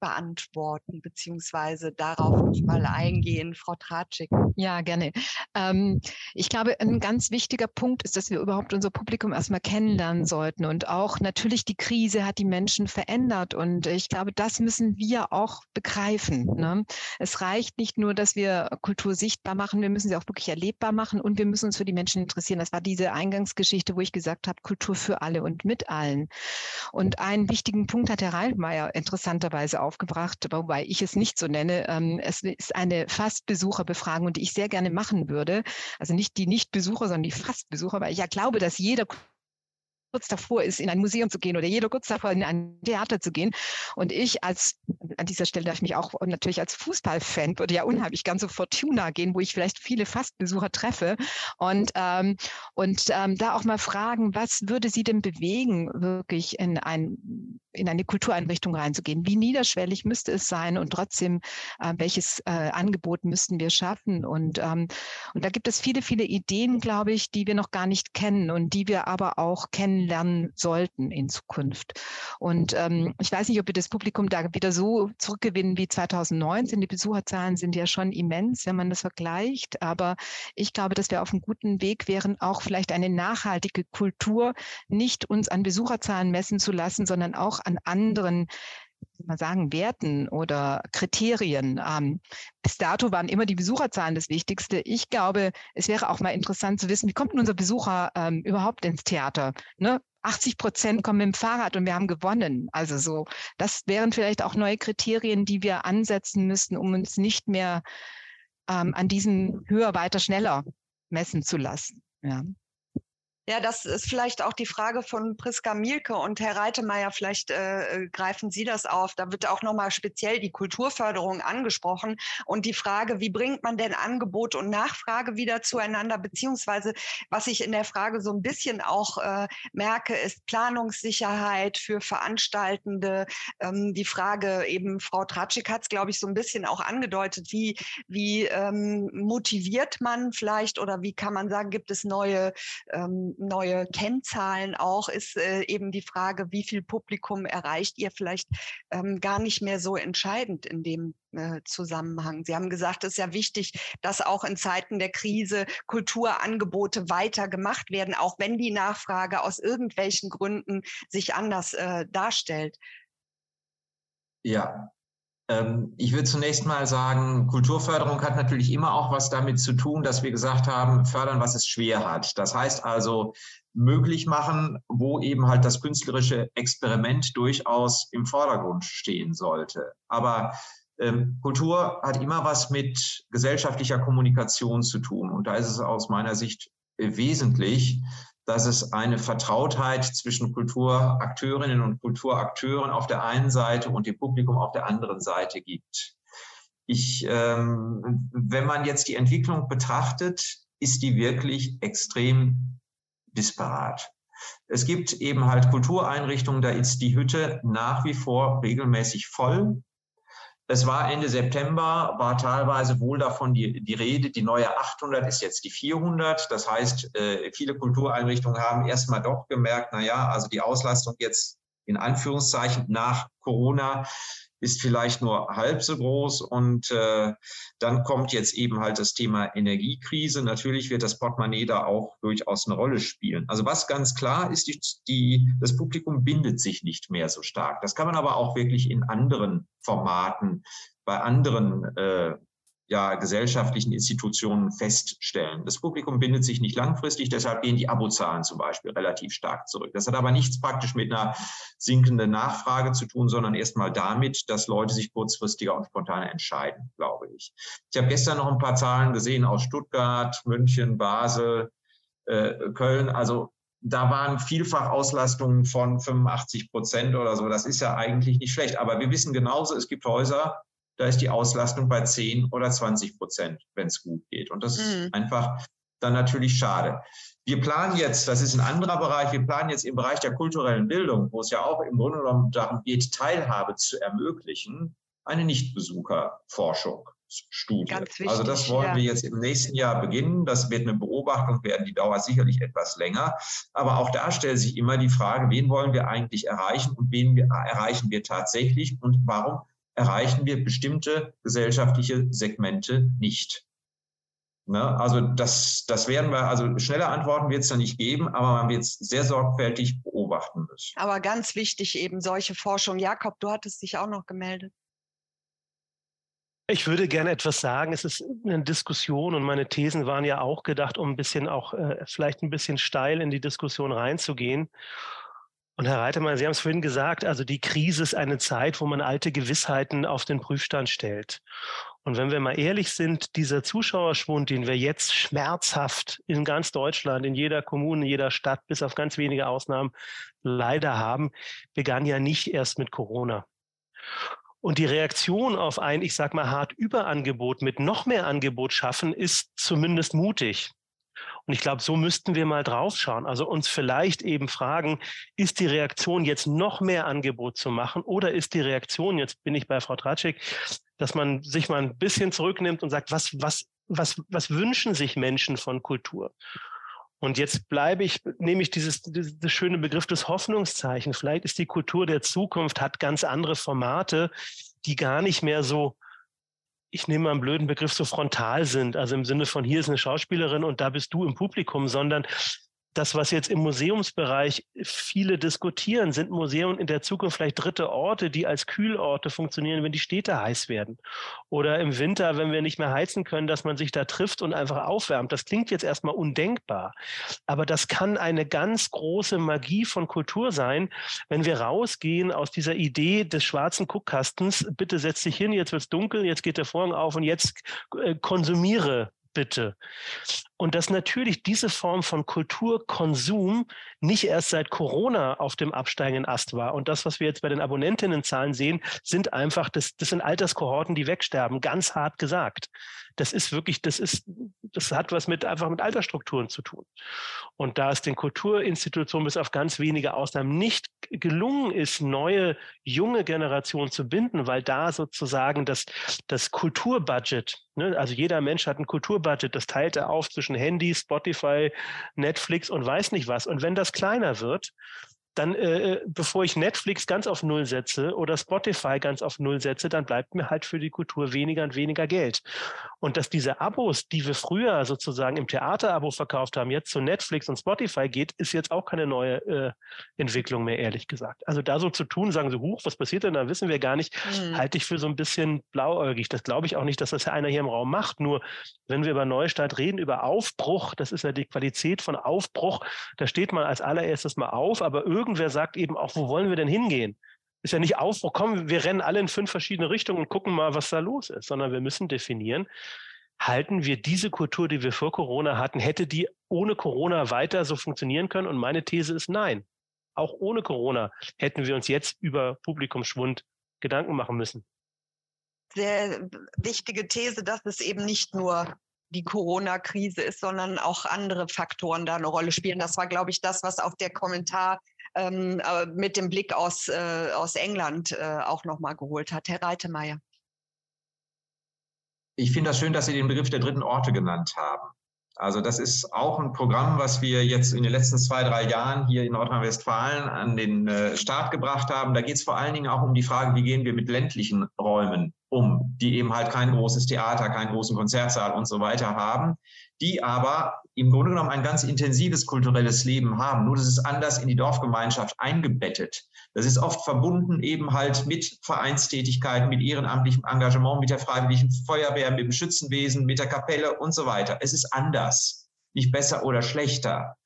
beantworten, beziehungsweise darauf mal eingehen, Frau Tratschik. Ja, gerne. Ähm, ich glaube, ein ganz wichtiger Punkt ist, dass wir überhaupt unser Publikum erstmal kennenlernen sollten. Und auch natürlich die Krise hat die Menschen verändert. Und ich glaube, das müssen wir auch begreifen. Ne? Es reicht nicht nur, dass wir Kultur sichtbar machen, wir müssen sie auch wirklich erlebbar machen und wir müssen uns für die Menschen interessieren. Das war diese Eingangsgeschichte, wo ich gesagt habe, Kultur für alle und mit allen. Und einen wichtigen Punkt hat Herr Reilmeier interessanterweise auch aufgebracht, wobei ich es nicht so nenne. Ähm, es ist eine Fastbesucherbefragung, die ich sehr gerne machen würde. Also nicht die Nichtbesucher, sondern die Fastbesucher, weil ich ja glaube, dass jeder kurz davor ist, in ein Museum zu gehen oder jeder kurz davor in ein Theater zu gehen. Und ich als, an dieser Stelle darf ich mich auch natürlich als Fußballfan, würde ja unheimlich gern zu Fortuna gehen, wo ich vielleicht viele Fastbesucher treffe und, ähm, und ähm, da auch mal fragen, was würde sie denn bewegen, wirklich in ein in eine Kultureinrichtung reinzugehen. Wie niederschwellig müsste es sein und trotzdem, äh, welches äh, Angebot müssten wir schaffen? Und, ähm, und da gibt es viele, viele Ideen, glaube ich, die wir noch gar nicht kennen und die wir aber auch kennenlernen sollten in Zukunft. Und ähm, ich weiß nicht, ob wir das Publikum da wieder so zurückgewinnen wie 2019. Die Besucherzahlen sind ja schon immens, wenn man das vergleicht. Aber ich glaube, dass wir auf einem guten Weg wären, auch vielleicht eine nachhaltige Kultur nicht uns an Besucherzahlen messen zu lassen, sondern auch an anderen mal sagen, Werten oder Kriterien. Ähm, bis dato waren immer die Besucherzahlen das Wichtigste. Ich glaube, es wäre auch mal interessant zu wissen, wie kommt denn unser Besucher ähm, überhaupt ins Theater? Ne? 80 Prozent kommen mit dem Fahrrad und wir haben gewonnen. Also so, das wären vielleicht auch neue Kriterien, die wir ansetzen müssten, um uns nicht mehr ähm, an diesen höher, weiter, schneller messen zu lassen. Ja. Ja, das ist vielleicht auch die Frage von Priska Mielke und Herr Reitemeier, vielleicht äh, äh, greifen Sie das auf. Da wird auch nochmal speziell die Kulturförderung angesprochen und die Frage, wie bringt man denn Angebot und Nachfrage wieder zueinander, beziehungsweise was ich in der Frage so ein bisschen auch äh, merke, ist Planungssicherheit für Veranstaltende. Ähm, die Frage eben, Frau Tratschik hat es, glaube ich, so ein bisschen auch angedeutet, wie, wie ähm, motiviert man vielleicht oder wie kann man sagen, gibt es neue ähm, neue Kennzahlen auch, ist äh, eben die Frage, wie viel Publikum erreicht ihr vielleicht ähm, gar nicht mehr so entscheidend in dem äh, Zusammenhang. Sie haben gesagt, es ist ja wichtig, dass auch in Zeiten der Krise Kulturangebote weiter gemacht werden, auch wenn die Nachfrage aus irgendwelchen Gründen sich anders äh, darstellt. Ja, ich würde zunächst mal sagen, Kulturförderung hat natürlich immer auch was damit zu tun, dass wir gesagt haben, fördern, was es schwer hat. Das heißt also, möglich machen, wo eben halt das künstlerische Experiment durchaus im Vordergrund stehen sollte. Aber ähm, Kultur hat immer was mit gesellschaftlicher Kommunikation zu tun. Und da ist es aus meiner Sicht wesentlich, dass es eine Vertrautheit zwischen Kulturakteurinnen und Kulturakteuren auf der einen Seite und dem Publikum auf der anderen Seite gibt. Ich, ähm, wenn man jetzt die Entwicklung betrachtet, ist die wirklich extrem disparat. Es gibt eben halt Kultureinrichtungen, da ist die Hütte nach wie vor regelmäßig voll. Es war Ende September, war teilweise wohl davon die, die Rede, die neue 800 ist jetzt die 400. Das heißt, äh, viele Kultureinrichtungen haben erstmal doch gemerkt, na ja, also die Auslastung jetzt in Anführungszeichen nach Corona ist vielleicht nur halb so groß. Und äh, dann kommt jetzt eben halt das Thema Energiekrise. Natürlich wird das Portemonnaie da auch durchaus eine Rolle spielen. Also was ganz klar ist, die, die, das Publikum bindet sich nicht mehr so stark. Das kann man aber auch wirklich in anderen Formaten, bei anderen äh, ja, gesellschaftlichen Institutionen feststellen. Das Publikum bindet sich nicht langfristig, deshalb gehen die Abozahlen zum Beispiel relativ stark zurück. Das hat aber nichts praktisch mit einer sinkenden Nachfrage zu tun, sondern erstmal damit, dass Leute sich kurzfristiger und spontaner entscheiden, glaube ich. Ich habe gestern noch ein paar Zahlen gesehen aus Stuttgart, München, Basel, äh, Köln. Also da waren vielfach Auslastungen von 85 Prozent oder so. Das ist ja eigentlich nicht schlecht. Aber wir wissen genauso, es gibt Häuser, da ist die Auslastung bei 10 oder 20 Prozent, wenn es gut geht. Und das mhm. ist einfach dann natürlich schade. Wir planen jetzt, das ist ein anderer Bereich, wir planen jetzt im Bereich der kulturellen Bildung, wo es ja auch im Grunde genommen darum geht, Teilhabe zu ermöglichen, eine Nichtbesucherforschung. Studie. Also das wollen ja. wir jetzt im nächsten Jahr beginnen. Das wird eine Beobachtung werden, die dauert sicherlich etwas länger. Aber auch da stellt sich immer die Frage, wen wollen wir eigentlich erreichen und wen wir, erreichen wir tatsächlich und warum erreichen wir bestimmte gesellschaftliche Segmente nicht. Ne? Also das, das werden wir, also schnelle Antworten wird es da nicht geben, aber man wird es sehr sorgfältig beobachten müssen. Aber ganz wichtig eben solche Forschung. Jakob, du hattest dich auch noch gemeldet. Ich würde gerne etwas sagen. Es ist eine Diskussion und meine Thesen waren ja auch gedacht, um ein bisschen auch äh, vielleicht ein bisschen steil in die Diskussion reinzugehen. Und Herr Reitemann, Sie haben es vorhin gesagt, also die Krise ist eine Zeit, wo man alte Gewissheiten auf den Prüfstand stellt. Und wenn wir mal ehrlich sind, dieser Zuschauerschwund, den wir jetzt schmerzhaft in ganz Deutschland, in jeder Kommune, in jeder Stadt, bis auf ganz wenige Ausnahmen leider haben, begann ja nicht erst mit Corona. Und die Reaktion auf ein, ich sag mal, hart Überangebot mit noch mehr Angebot schaffen, ist zumindest mutig. Und ich glaube, so müssten wir mal draufschauen. Also uns vielleicht eben fragen, ist die Reaktion jetzt noch mehr Angebot zu machen oder ist die Reaktion, jetzt bin ich bei Frau Tratschik, dass man sich mal ein bisschen zurücknimmt und sagt, was, was, was, was wünschen sich Menschen von Kultur? Und jetzt bleibe ich, nehme ich dieses, dieses, dieses schöne Begriff des Hoffnungszeichen. Vielleicht ist die Kultur der Zukunft, hat ganz andere Formate, die gar nicht mehr so ich nehme mal einen blöden Begriff, so frontal sind, also im Sinne von hier ist eine Schauspielerin und da bist du im Publikum, sondern das, was jetzt im Museumsbereich viele diskutieren, sind Museen in der Zukunft vielleicht dritte Orte, die als Kühlorte funktionieren, wenn die Städte heiß werden. Oder im Winter, wenn wir nicht mehr heizen können, dass man sich da trifft und einfach aufwärmt. Das klingt jetzt erstmal undenkbar. Aber das kann eine ganz große Magie von Kultur sein, wenn wir rausgehen aus dieser Idee des schwarzen Guckkastens. Bitte setz dich hin, jetzt wird es dunkel, jetzt geht der Vorhang auf und jetzt äh, konsumiere bitte. Und dass natürlich diese Form von Kulturkonsum nicht erst seit Corona auf dem absteigenden Ast war. Und das, was wir jetzt bei den Abonnentinnenzahlen sehen, sind einfach, das, das sind Alterskohorten, die wegsterben, ganz hart gesagt. Das ist wirklich, das ist, das hat was mit einfach mit Altersstrukturen zu tun. Und da es den Kulturinstitutionen bis auf ganz wenige Ausnahmen nicht gelungen ist, neue junge Generationen zu binden, weil da sozusagen das, das Kulturbudget, ne, also jeder Mensch hat ein Kulturbudget, das teilt er auf zwischen Handy, Spotify, Netflix und weiß nicht was. Und wenn das kleiner wird, dann, äh, äh, bevor ich Netflix ganz auf Null setze oder Spotify ganz auf Null setze, dann bleibt mir halt für die Kultur weniger und weniger Geld. Und dass diese Abos, die wir früher sozusagen im Theaterabo verkauft haben, jetzt zu Netflix und Spotify geht, ist jetzt auch keine neue äh, Entwicklung mehr, ehrlich gesagt. Also da so zu tun, sagen sie, huch, was passiert denn da, wissen wir gar nicht, mhm. halte ich für so ein bisschen blauäugig. Das glaube ich auch nicht, dass das ja einer hier im Raum macht. Nur wenn wir über Neustart reden, über Aufbruch, das ist ja die Qualität von Aufbruch, da steht man als allererstes mal auf, aber irgendwie irgendwer sagt eben auch, wo wollen wir denn hingehen? Ist ja nicht auf, wo kommen, wir rennen alle in fünf verschiedene Richtungen und gucken mal, was da los ist, sondern wir müssen definieren, halten wir diese Kultur, die wir vor Corona hatten, hätte die ohne Corona weiter so funktionieren können? Und meine These ist nein. Auch ohne Corona hätten wir uns jetzt über Publikumsschwund Gedanken machen müssen. Sehr wichtige These, dass es eben nicht nur die Corona-Krise ist, sondern auch andere Faktoren da eine Rolle spielen. Das war, glaube ich, das, was auch der Kommentar ähm, äh, mit dem Blick aus, äh, aus England äh, auch nochmal geholt hat. Herr Reitemeyer. Ich finde das schön, dass Sie den Begriff der dritten Orte genannt haben. Also das ist auch ein Programm, was wir jetzt in den letzten zwei, drei Jahren hier in Nordrhein-Westfalen an den äh, Start gebracht haben. Da geht es vor allen Dingen auch um die Frage, wie gehen wir mit ländlichen Räumen um, die eben halt kein großes Theater, keinen großen Konzertsaal und so weiter haben, die aber im Grunde genommen ein ganz intensives kulturelles Leben haben. Nur das ist anders in die Dorfgemeinschaft eingebettet. Das ist oft verbunden eben halt mit Vereinstätigkeiten, mit ehrenamtlichem Engagement, mit der freiwilligen Feuerwehr, mit dem Schützenwesen, mit der Kapelle und so weiter. Es ist anders, nicht besser oder schlechter.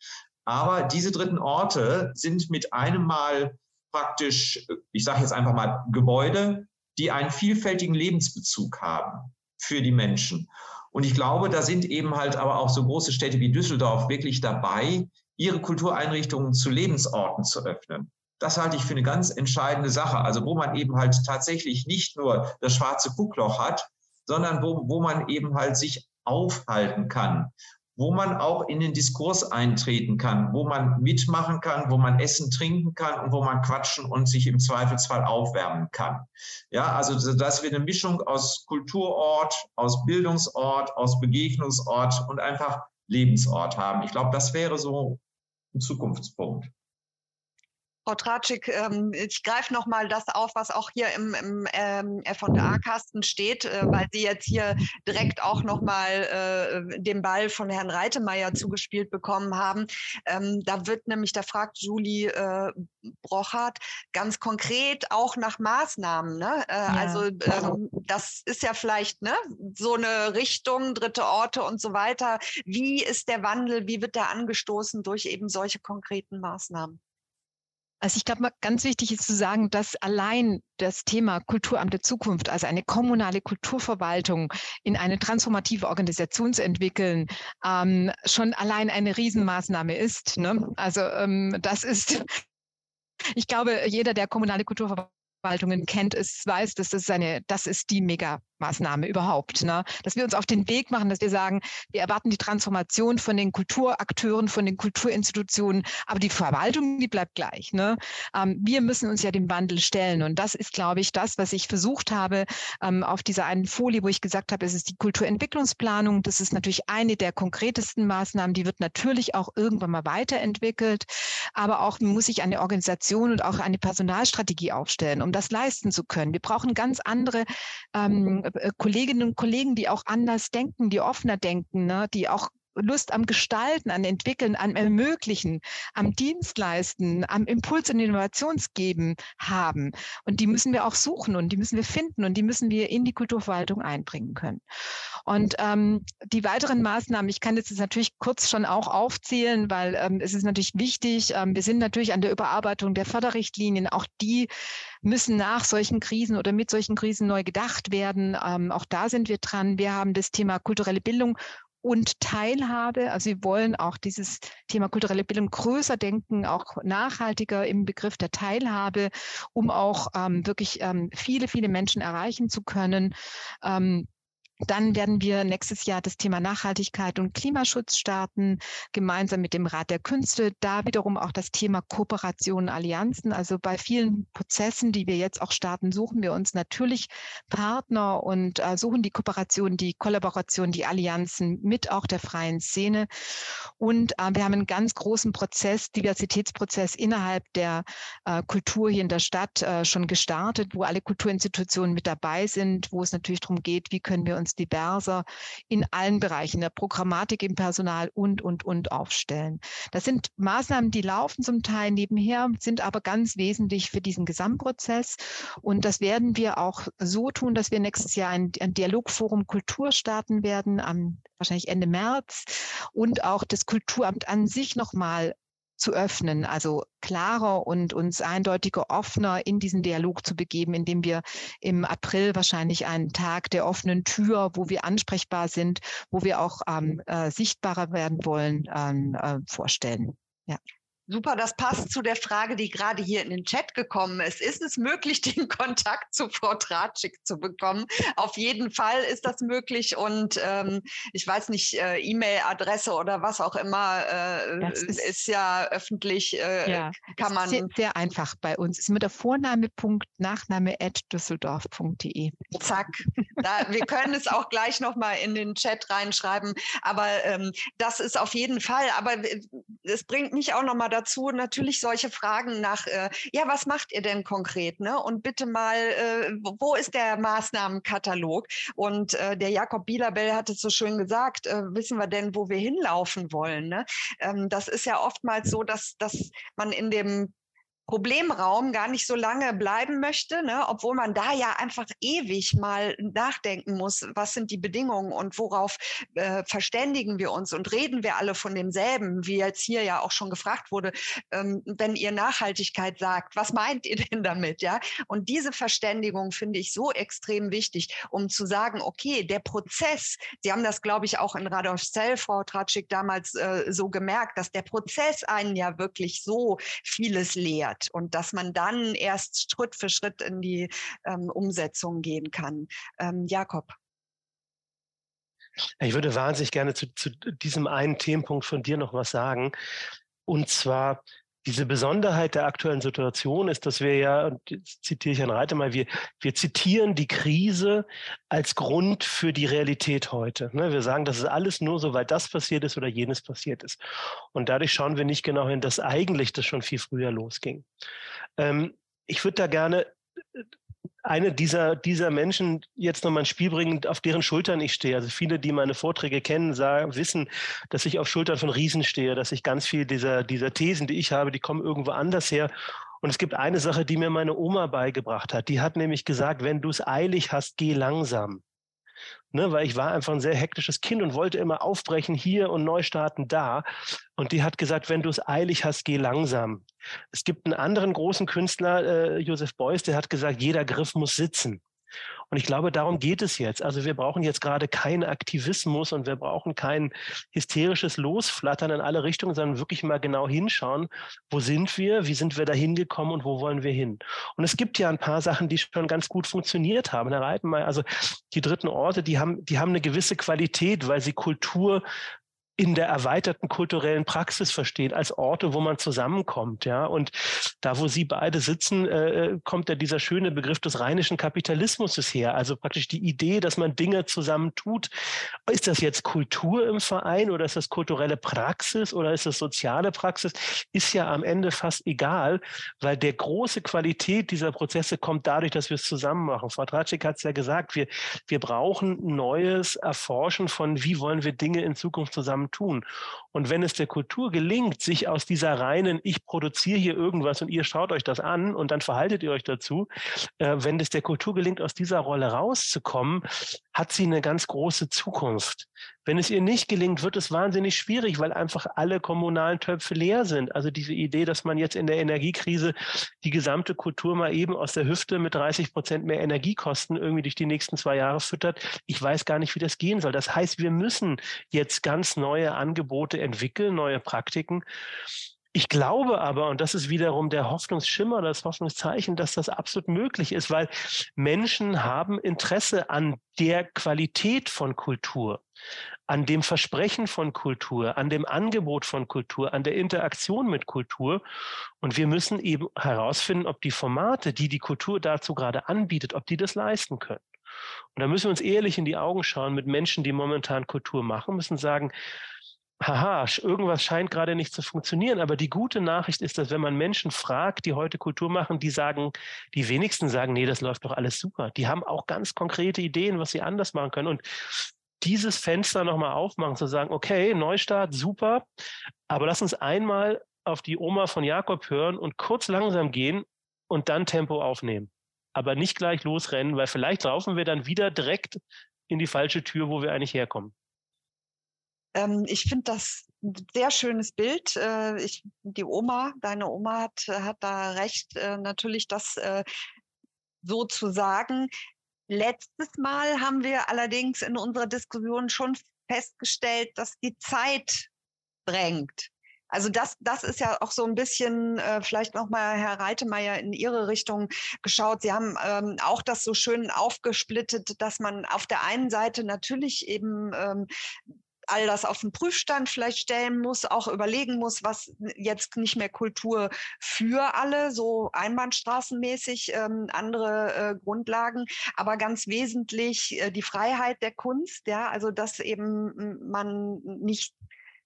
Aber diese dritten Orte sind mit einem Mal praktisch, ich sage jetzt einfach mal Gebäude, die einen vielfältigen Lebensbezug haben für die Menschen. Und ich glaube, da sind eben halt aber auch so große Städte wie Düsseldorf wirklich dabei, ihre Kultureinrichtungen zu Lebensorten zu öffnen. Das halte ich für eine ganz entscheidende Sache. Also wo man eben halt tatsächlich nicht nur das schwarze Guckloch hat, sondern wo, wo man eben halt sich aufhalten kann wo man auch in den Diskurs eintreten kann, wo man mitmachen kann, wo man essen, trinken kann und wo man quatschen und sich im Zweifelsfall aufwärmen kann. Ja, also dass wir eine Mischung aus Kulturort, aus Bildungsort, aus Begegnungsort und einfach Lebensort haben. Ich glaube, das wäre so ein Zukunftspunkt. Frau Tratschik, ähm, ich greife nochmal das auf, was auch hier im, im ähm, FA-Kasten steht, äh, weil Sie jetzt hier direkt auch nochmal äh, den Ball von Herrn Reitemeier zugespielt bekommen haben. Ähm, da wird nämlich, da fragt Julie äh, Brochert ganz konkret auch nach Maßnahmen. Ne? Äh, ja. Also ähm, das ist ja vielleicht ne, so eine Richtung, dritte Orte und so weiter. Wie ist der Wandel, wie wird der angestoßen durch eben solche konkreten Maßnahmen? Also ich glaube, ganz wichtig ist zu sagen, dass allein das Thema Kulturamt der Zukunft, also eine kommunale Kulturverwaltung in eine transformative Organisation zu entwickeln, ähm, schon allein eine Riesenmaßnahme ist. Ne? Also ähm, das ist, ich glaube, jeder, der kommunale Kulturverwaltungen kennt, es weiß, dass das eine, das ist die mega Maßnahme überhaupt. Ne? Dass wir uns auf den Weg machen, dass wir sagen, wir erwarten die Transformation von den Kulturakteuren, von den Kulturinstitutionen, aber die Verwaltung, die bleibt gleich. Ne? Ähm, wir müssen uns ja dem Wandel stellen. Und das ist, glaube ich, das, was ich versucht habe ähm, auf dieser einen Folie, wo ich gesagt habe, es ist die Kulturentwicklungsplanung. Das ist natürlich eine der konkretesten Maßnahmen. Die wird natürlich auch irgendwann mal weiterentwickelt. Aber auch muss sich eine Organisation und auch eine Personalstrategie aufstellen, um das leisten zu können. Wir brauchen ganz andere ähm, äh, Kolleginnen und Kollegen, die auch anders denken, die offener denken, ne, die auch Lust am Gestalten, an Entwickeln, am Ermöglichen, am Dienstleisten, am Impuls- und Innovationsgeben haben. Und die müssen wir auch suchen und die müssen wir finden und die müssen wir in die Kulturverwaltung einbringen können. Und ähm, die weiteren Maßnahmen, ich kann jetzt natürlich kurz schon auch aufzählen, weil ähm, es ist natürlich wichtig, ähm, wir sind natürlich an der Überarbeitung der Förderrichtlinien. Auch die müssen nach solchen Krisen oder mit solchen Krisen neu gedacht werden. Ähm, auch da sind wir dran. Wir haben das Thema kulturelle Bildung und Teilhabe. Also wir wollen auch dieses Thema kulturelle Bildung größer denken, auch nachhaltiger im Begriff der Teilhabe, um auch ähm, wirklich ähm, viele, viele Menschen erreichen zu können. Ähm, dann werden wir nächstes Jahr das Thema Nachhaltigkeit und Klimaschutz starten, gemeinsam mit dem Rat der Künste. Da wiederum auch das Thema Kooperation, Allianzen. Also bei vielen Prozessen, die wir jetzt auch starten, suchen wir uns natürlich Partner und äh, suchen die Kooperation, die Kollaboration, die Allianzen mit auch der freien Szene. Und äh, wir haben einen ganz großen Prozess, Diversitätsprozess innerhalb der äh, Kultur hier in der Stadt äh, schon gestartet, wo alle Kulturinstitutionen mit dabei sind, wo es natürlich darum geht, wie können wir uns ganz diverser in allen Bereichen der Programmatik im Personal und, und, und aufstellen. Das sind Maßnahmen, die laufen zum Teil nebenher, sind aber ganz wesentlich für diesen Gesamtprozess. Und das werden wir auch so tun, dass wir nächstes Jahr ein, ein Dialogforum Kultur starten werden, am wahrscheinlich Ende März und auch das Kulturamt an sich nochmal zu öffnen, also klarer und uns eindeutiger, offener in diesen Dialog zu begeben, indem wir im April wahrscheinlich einen Tag der offenen Tür, wo wir ansprechbar sind, wo wir auch ähm, äh, sichtbarer werden wollen, ähm, äh, vorstellen. Ja. Super, das passt zu der Frage, die gerade hier in den Chat gekommen ist. Ist es möglich, den Kontakt zu Frau Tratschik zu bekommen? Auf jeden Fall ist das möglich und ähm, ich weiß nicht, äh, E-Mail-Adresse oder was auch immer äh, ist, ist, ja öffentlich, äh, ja, kann man. Sehr, sehr, einfach bei uns. Ist mit der Vorname.Punkt Nachname at düsseldorf.de. Zack. Da, wir können es auch gleich nochmal in den Chat reinschreiben, aber ähm, das ist auf jeden Fall. Aber es bringt mich auch nochmal dazu, dazu natürlich solche Fragen nach, äh, ja, was macht ihr denn konkret? Ne? Und bitte mal, äh, wo ist der Maßnahmenkatalog? Und äh, der Jakob Bielabell hat es so schön gesagt, äh, wissen wir denn, wo wir hinlaufen wollen? Ne? Ähm, das ist ja oftmals so, dass, dass man in dem Problemraum gar nicht so lange bleiben möchte, ne? obwohl man da ja einfach ewig mal nachdenken muss, was sind die Bedingungen und worauf äh, verständigen wir uns und reden wir alle von demselben, wie jetzt hier ja auch schon gefragt wurde, ähm, wenn ihr Nachhaltigkeit sagt, was meint ihr denn damit? Ja? Und diese Verständigung finde ich so extrem wichtig, um zu sagen, okay, der Prozess, Sie haben das, glaube ich, auch in Radolfzell, Frau Tratschik, damals äh, so gemerkt, dass der Prozess einen ja wirklich so vieles lehrt. Hat und dass man dann erst Schritt für Schritt in die ähm, Umsetzung gehen kann. Ähm, Jakob. Ich würde wahnsinnig gerne zu, zu diesem einen Themenpunkt von dir noch was sagen. Und zwar, diese Besonderheit der aktuellen Situation ist, dass wir ja, und jetzt zitiere ich Herrn Reiter mal, wir, wir zitieren die Krise als Grund für die Realität heute. Ne? Wir sagen, das ist alles nur so, weil das passiert ist oder jenes passiert ist. Und dadurch schauen wir nicht genau hin, dass eigentlich das schon viel früher losging. Ähm, ich würde da gerne eine dieser, dieser Menschen jetzt nochmal ins Spiel bringen, auf deren Schultern ich stehe. Also viele, die meine Vorträge kennen, sagen, wissen, dass ich auf Schultern von Riesen stehe, dass ich ganz viel dieser, dieser Thesen, die ich habe, die kommen irgendwo anders her. Und es gibt eine Sache, die mir meine Oma beigebracht hat. Die hat nämlich gesagt, wenn du es eilig hast, geh langsam. Ne, weil ich war einfach ein sehr hektisches Kind und wollte immer aufbrechen hier und neu starten da. Und die hat gesagt, wenn du es eilig hast, geh langsam. Es gibt einen anderen großen Künstler, äh, Josef Beuys, der hat gesagt, jeder Griff muss sitzen. Und ich glaube, darum geht es jetzt. Also wir brauchen jetzt gerade keinen Aktivismus und wir brauchen kein hysterisches Losflattern in alle Richtungen, sondern wirklich mal genau hinschauen, wo sind wir, wie sind wir da hingekommen und wo wollen wir hin. Und es gibt ja ein paar Sachen, die schon ganz gut funktioniert haben. Herr Reitenmeier, also die dritten Orte, die haben, die haben eine gewisse Qualität, weil sie Kultur in der erweiterten kulturellen Praxis verstehen, als Orte, wo man zusammenkommt. Ja? Und da, wo Sie beide sitzen, äh, kommt ja dieser schöne Begriff des rheinischen Kapitalismus her. Also praktisch die Idee, dass man Dinge zusammen tut. Ist das jetzt Kultur im Verein oder ist das kulturelle Praxis oder ist das soziale Praxis? Ist ja am Ende fast egal, weil der große Qualität dieser Prozesse kommt dadurch, dass wir es zusammen machen. Frau Tratschik hat es ja gesagt, wir, wir brauchen neues Erforschen von, wie wollen wir Dinge in Zukunft zusammen tun. Und wenn es der Kultur gelingt, sich aus dieser reinen, ich produziere hier irgendwas und ihr schaut euch das an und dann verhaltet ihr euch dazu, äh, wenn es der Kultur gelingt, aus dieser Rolle rauszukommen, hat sie eine ganz große Zukunft. Wenn es ihr nicht gelingt, wird es wahnsinnig schwierig, weil einfach alle kommunalen Töpfe leer sind. Also diese Idee, dass man jetzt in der Energiekrise die gesamte Kultur mal eben aus der Hüfte mit 30 Prozent mehr Energiekosten irgendwie durch die nächsten zwei Jahre füttert, ich weiß gar nicht, wie das gehen soll. Das heißt, wir müssen jetzt ganz neue Angebote entwickeln, neue Praktiken. Ich glaube aber, und das ist wiederum der Hoffnungsschimmer, das Hoffnungszeichen, dass das absolut möglich ist, weil Menschen haben Interesse an der Qualität von Kultur, an dem Versprechen von Kultur, an dem Angebot von Kultur, an der Interaktion mit Kultur. Und wir müssen eben herausfinden, ob die Formate, die die Kultur dazu gerade anbietet, ob die das leisten können. Und da müssen wir uns ehrlich in die Augen schauen mit Menschen, die momentan Kultur machen, müssen sagen, haha, irgendwas scheint gerade nicht zu funktionieren. Aber die gute Nachricht ist, dass wenn man Menschen fragt, die heute Kultur machen, die sagen, die wenigsten sagen, nee, das läuft doch alles super. Die haben auch ganz konkrete Ideen, was sie anders machen können. Und dieses Fenster nochmal aufmachen, zu sagen, okay, Neustart, super, aber lass uns einmal auf die Oma von Jakob hören und kurz langsam gehen und dann Tempo aufnehmen. Aber nicht gleich losrennen, weil vielleicht laufen wir dann wieder direkt in die falsche Tür, wo wir eigentlich herkommen. Ähm, ich finde das ein sehr schönes Bild. Äh, ich, die Oma, deine Oma hat, hat da recht, äh, natürlich das äh, so zu sagen. Letztes Mal haben wir allerdings in unserer Diskussion schon festgestellt, dass die Zeit drängt. Also das, das ist ja auch so ein bisschen äh, vielleicht nochmal Herr Reitemeier in Ihre Richtung geschaut. Sie haben ähm, auch das so schön aufgesplittet, dass man auf der einen Seite natürlich eben ähm, all das auf den Prüfstand vielleicht stellen muss, auch überlegen muss, was jetzt nicht mehr Kultur für alle, so einbahnstraßenmäßig, ähm, andere äh, Grundlagen, aber ganz wesentlich äh, die Freiheit der Kunst, ja, also dass eben man nicht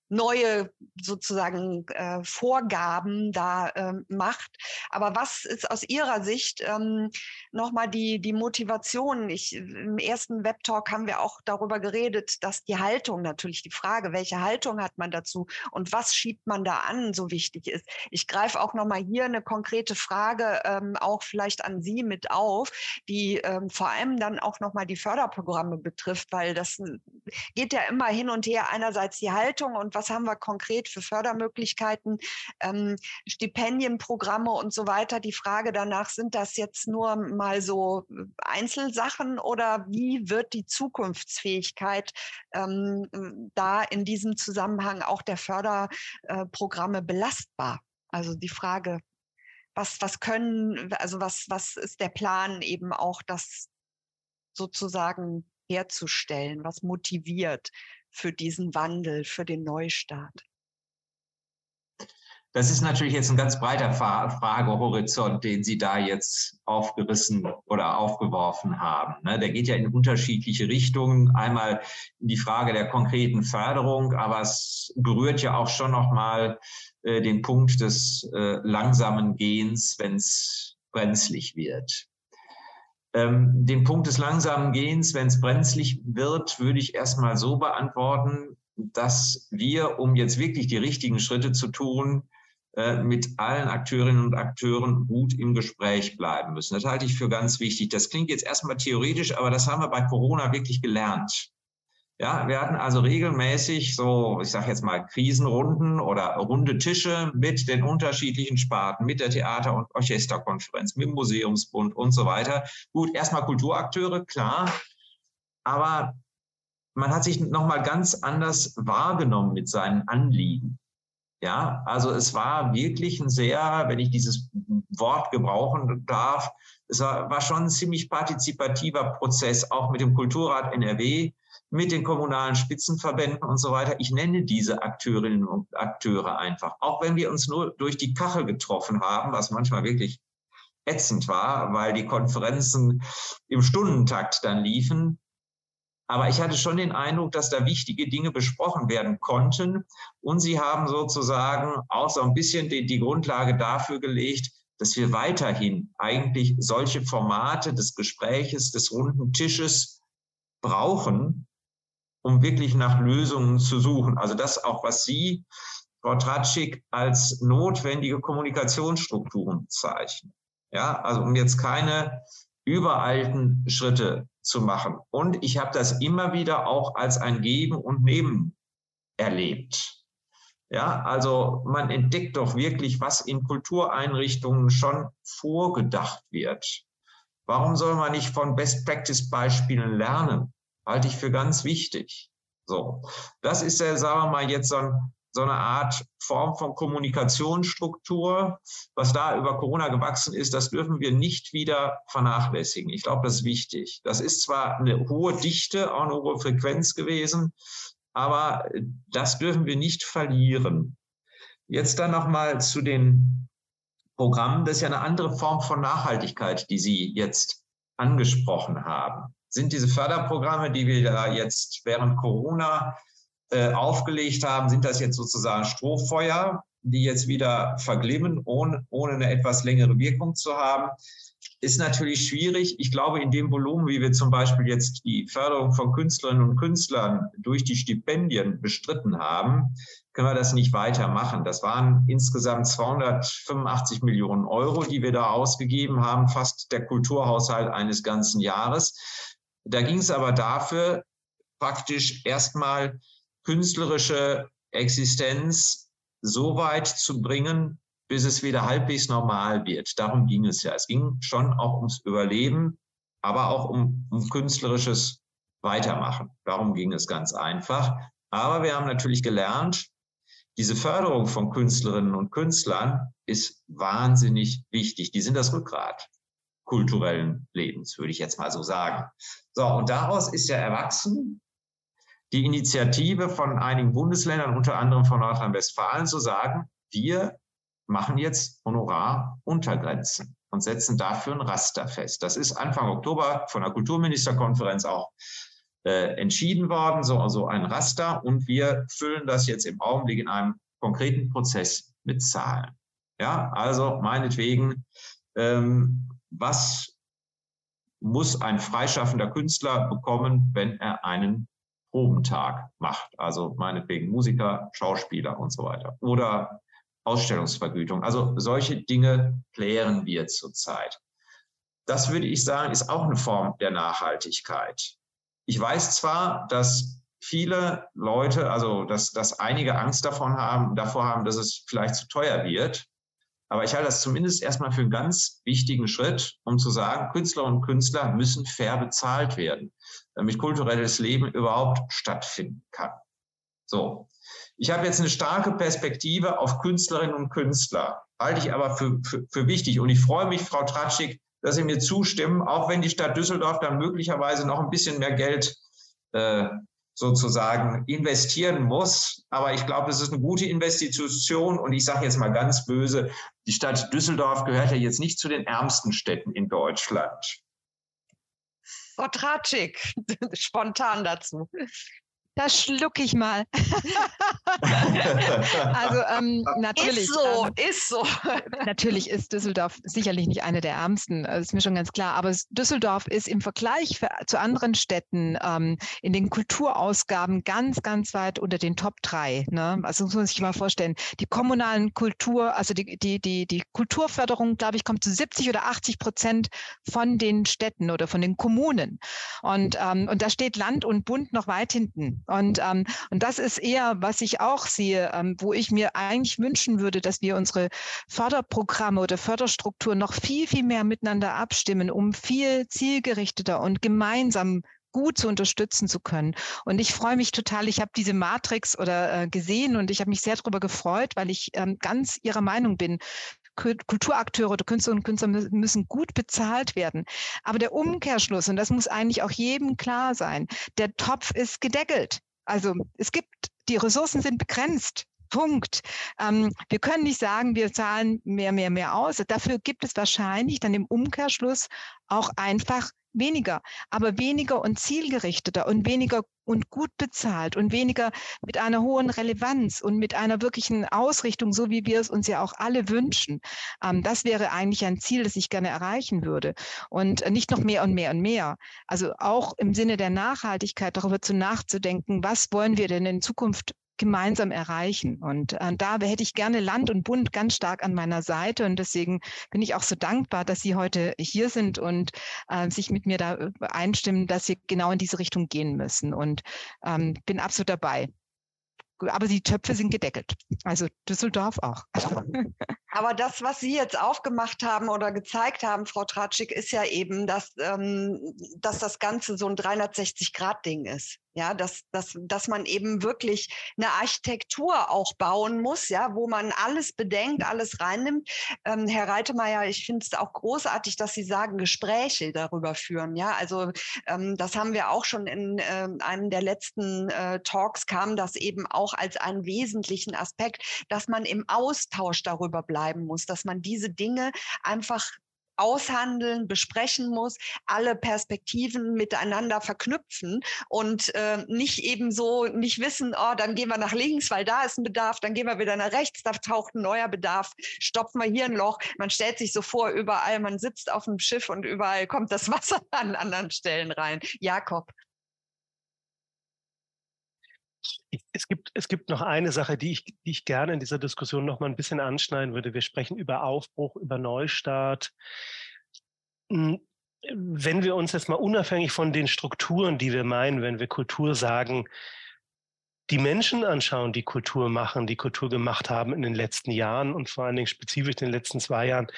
neue sozusagen äh, Vorgaben da ähm, macht. Aber was ist aus Ihrer Sicht ähm, nochmal die, die Motivation? Ich, Im ersten Webtalk haben wir auch darüber geredet, dass die Haltung natürlich die Frage, welche Haltung hat man dazu und was schiebt man da an, so wichtig ist. Ich greife auch nochmal hier eine konkrete Frage ähm, auch vielleicht an Sie mit auf, die ähm, vor allem dann auch nochmal die Förderprogramme betrifft, weil das geht ja immer hin und her. Einerseits die Haltung und was haben wir konkret für Fördermöglichkeiten, ähm, Stipendienprogramme und so weiter. Die Frage danach, sind das jetzt nur mal so äh, Einzelsachen oder wie wird die Zukunftsfähigkeit ähm, da in diesem Zusammenhang auch der Förderprogramme belastbar? Also die Frage was, was können, also was, was ist der Plan eben auch, das sozusagen herzustellen? Was motiviert für diesen Wandel, für den Neustart? Das ist natürlich jetzt ein ganz breiter Fragehorizont, den Sie da jetzt aufgerissen oder aufgeworfen haben. Ne? Der geht ja in unterschiedliche Richtungen. Einmal in die Frage der konkreten Förderung, aber es berührt ja auch schon nochmal äh, den Punkt des äh, langsamen Gehens, wenn es brenzlig wird. Ähm, den Punkt des langsamen Gehens, wenn es brenzlig wird, würde ich erstmal so beantworten, dass wir, um jetzt wirklich die richtigen Schritte zu tun, äh, mit allen Akteurinnen und Akteuren gut im Gespräch bleiben müssen. Das halte ich für ganz wichtig. Das klingt jetzt erstmal theoretisch, aber das haben wir bei Corona wirklich gelernt. Ja, wir hatten also regelmäßig so, ich sage jetzt mal Krisenrunden oder runde Tische mit den unterschiedlichen Sparten, mit der Theater- und Orchesterkonferenz, mit dem Museumsbund und so weiter. Gut, erstmal Kulturakteure, klar, aber man hat sich nochmal ganz anders wahrgenommen mit seinen Anliegen. Ja, also es war wirklich ein sehr, wenn ich dieses Wort gebrauchen darf, es war, war schon ein ziemlich partizipativer Prozess, auch mit dem Kulturrat NRW, mit den kommunalen Spitzenverbänden und so weiter. Ich nenne diese Akteurinnen und Akteure einfach. Auch wenn wir uns nur durch die Kachel getroffen haben, was manchmal wirklich ätzend war, weil die Konferenzen im Stundentakt dann liefen, aber ich hatte schon den Eindruck, dass da wichtige Dinge besprochen werden konnten. Und sie haben sozusagen auch so ein bisschen die, die Grundlage dafür gelegt, dass wir weiterhin eigentlich solche Formate des Gespräches, des runden Tisches brauchen, um wirklich nach Lösungen zu suchen. Also das auch, was Sie, Frau Tratschik, als notwendige Kommunikationsstrukturen bezeichnen. Ja, also um jetzt keine überalten Schritte zu machen. Und ich habe das immer wieder auch als ein Geben und Nehmen erlebt. Ja, also man entdeckt doch wirklich, was in Kultureinrichtungen schon vorgedacht wird. Warum soll man nicht von Best Practice Beispielen lernen? Halte ich für ganz wichtig. So. Das ist ja, sagen wir mal, jetzt so ein so eine Art Form von Kommunikationsstruktur. Was da über Corona gewachsen ist, das dürfen wir nicht wieder vernachlässigen. Ich glaube, das ist wichtig. Das ist zwar eine hohe Dichte, auch eine hohe Frequenz gewesen, aber das dürfen wir nicht verlieren. Jetzt dann nochmal zu den Programmen. Das ist ja eine andere Form von Nachhaltigkeit, die Sie jetzt angesprochen haben. Sind diese Förderprogramme, die wir da jetzt während Corona äh, aufgelegt haben, sind das jetzt sozusagen Strohfeuer, die jetzt wieder verglimmen, ohne, ohne eine etwas längere Wirkung zu haben. Ist natürlich schwierig. Ich glaube, in dem Volumen, wie wir zum Beispiel jetzt die Förderung von Künstlerinnen und Künstlern durch die Stipendien bestritten haben, können wir das nicht weitermachen. Das waren insgesamt 285 Millionen Euro, die wir da ausgegeben haben, fast der Kulturhaushalt eines ganzen Jahres. Da ging es aber dafür, praktisch erstmal künstlerische Existenz so weit zu bringen, bis es wieder halbwegs normal wird. Darum ging es ja. Es ging schon auch ums Überleben, aber auch um, um künstlerisches Weitermachen. Darum ging es ganz einfach. Aber wir haben natürlich gelernt, diese Förderung von Künstlerinnen und Künstlern ist wahnsinnig wichtig. Die sind das Rückgrat kulturellen Lebens, würde ich jetzt mal so sagen. So, und daraus ist ja erwachsen, die Initiative von einigen Bundesländern, unter anderem von Nordrhein-Westfalen, zu sagen, wir machen jetzt Honoraruntergrenzen und setzen dafür ein Raster fest. Das ist Anfang Oktober von der Kulturministerkonferenz auch äh, entschieden worden, so also ein Raster. Und wir füllen das jetzt im Augenblick in einem konkreten Prozess mit Zahlen. Ja, also meinetwegen, ähm, was muss ein freischaffender Künstler bekommen, wenn er einen Probentag macht. Also meinetwegen Musiker, Schauspieler und so weiter. Oder Ausstellungsvergütung. Also solche Dinge klären wir zurzeit. Das würde ich sagen, ist auch eine Form der Nachhaltigkeit. Ich weiß zwar, dass viele Leute, also dass, dass einige Angst davon haben, davor haben, dass es vielleicht zu teuer wird. Aber ich halte das zumindest erstmal für einen ganz wichtigen Schritt, um zu sagen, Künstlerinnen und Künstler müssen fair bezahlt werden, damit kulturelles Leben überhaupt stattfinden kann. So. Ich habe jetzt eine starke Perspektive auf Künstlerinnen und Künstler, halte ich aber für, für, für wichtig. Und ich freue mich, Frau Tratschik, dass Sie mir zustimmen, auch wenn die Stadt Düsseldorf dann möglicherweise noch ein bisschen mehr Geld äh, sozusagen investieren muss. Aber ich glaube, es ist eine gute Investition. Und ich sage jetzt mal ganz böse, die Stadt Düsseldorf gehört ja jetzt nicht zu den ärmsten Städten in Deutschland. Frau Tratschik, spontan dazu. Da schluck ich mal. also ähm, natürlich. Ist so, ähm, ist so. natürlich ist Düsseldorf sicherlich nicht eine der ärmsten, das ist mir schon ganz klar. Aber Düsseldorf ist im Vergleich für, zu anderen Städten ähm, in den Kulturausgaben ganz, ganz weit unter den Top 3. Ne? Also muss man sich mal vorstellen. Die kommunalen Kultur, also die, die, die, die Kulturförderung, glaube ich, kommt zu 70 oder 80 Prozent von den Städten oder von den Kommunen. Und, ähm, und da steht Land und Bund noch weit hinten. Und, ähm, und das ist eher, was ich auch sehe, ähm, wo ich mir eigentlich wünschen würde, dass wir unsere Förderprogramme oder Förderstrukturen noch viel, viel mehr miteinander abstimmen, um viel zielgerichteter und gemeinsam gut zu unterstützen zu können. Und ich freue mich total. Ich habe diese Matrix oder äh, gesehen und ich habe mich sehr darüber gefreut, weil ich ähm, ganz Ihrer Meinung bin. Kulturakteure oder Künstlerinnen und Künstler müssen gut bezahlt werden. Aber der Umkehrschluss, und das muss eigentlich auch jedem klar sein, der Topf ist gedeckelt. Also es gibt, die Ressourcen sind begrenzt. Punkt. Ähm, wir können nicht sagen, wir zahlen mehr, mehr, mehr aus. Dafür gibt es wahrscheinlich dann im Umkehrschluss auch einfach weniger, aber weniger und zielgerichteter und weniger und gut bezahlt und weniger mit einer hohen Relevanz und mit einer wirklichen Ausrichtung, so wie wir es uns ja auch alle wünschen. Ähm, das wäre eigentlich ein Ziel, das ich gerne erreichen würde. Und nicht noch mehr und mehr und mehr. Also auch im Sinne der Nachhaltigkeit darüber zu nachzudenken, was wollen wir denn in Zukunft gemeinsam erreichen. Und äh, da hätte ich gerne Land und Bund ganz stark an meiner Seite. Und deswegen bin ich auch so dankbar, dass Sie heute hier sind und äh, sich mit mir da äh, einstimmen, dass wir genau in diese Richtung gehen müssen. Und ähm, bin absolut dabei. Aber die Töpfe sind gedeckelt. Also Düsseldorf auch. Aber das, was Sie jetzt aufgemacht haben oder gezeigt haben, Frau Tratschik, ist ja eben, dass, ähm, dass das Ganze so ein 360-Grad-Ding ist. Ja, dass, dass, dass man eben wirklich eine Architektur auch bauen muss, ja, wo man alles bedenkt, alles reinnimmt. Ähm, Herr Reitemeyer, ich finde es auch großartig, dass Sie sagen, Gespräche darüber führen. Ja, also ähm, das haben wir auch schon in äh, einem der letzten äh, Talks kam das eben auch als einen wesentlichen Aspekt, dass man im Austausch darüber bleiben muss, dass man diese Dinge einfach aushandeln, besprechen muss, alle Perspektiven miteinander verknüpfen und äh, nicht eben so nicht wissen, oh, dann gehen wir nach links, weil da ist ein Bedarf, dann gehen wir wieder nach rechts, da taucht ein neuer Bedarf, stopfen wir hier ein Loch. Man stellt sich so vor, überall, man sitzt auf dem Schiff und überall kommt das Wasser an anderen Stellen rein. Jakob. Es gibt, es gibt noch eine Sache, die ich, die ich gerne in dieser Diskussion noch mal ein bisschen anschneiden würde. Wir sprechen über Aufbruch, über Neustart. Hm, wenn wir uns jetzt mal unabhängig von den Strukturen, die wir meinen, wenn wir Kultur sagen, die Menschen anschauen, die Kultur machen, die Kultur gemacht haben in den letzten Jahren und vor allen Dingen spezifisch in den letzten zwei Jahren,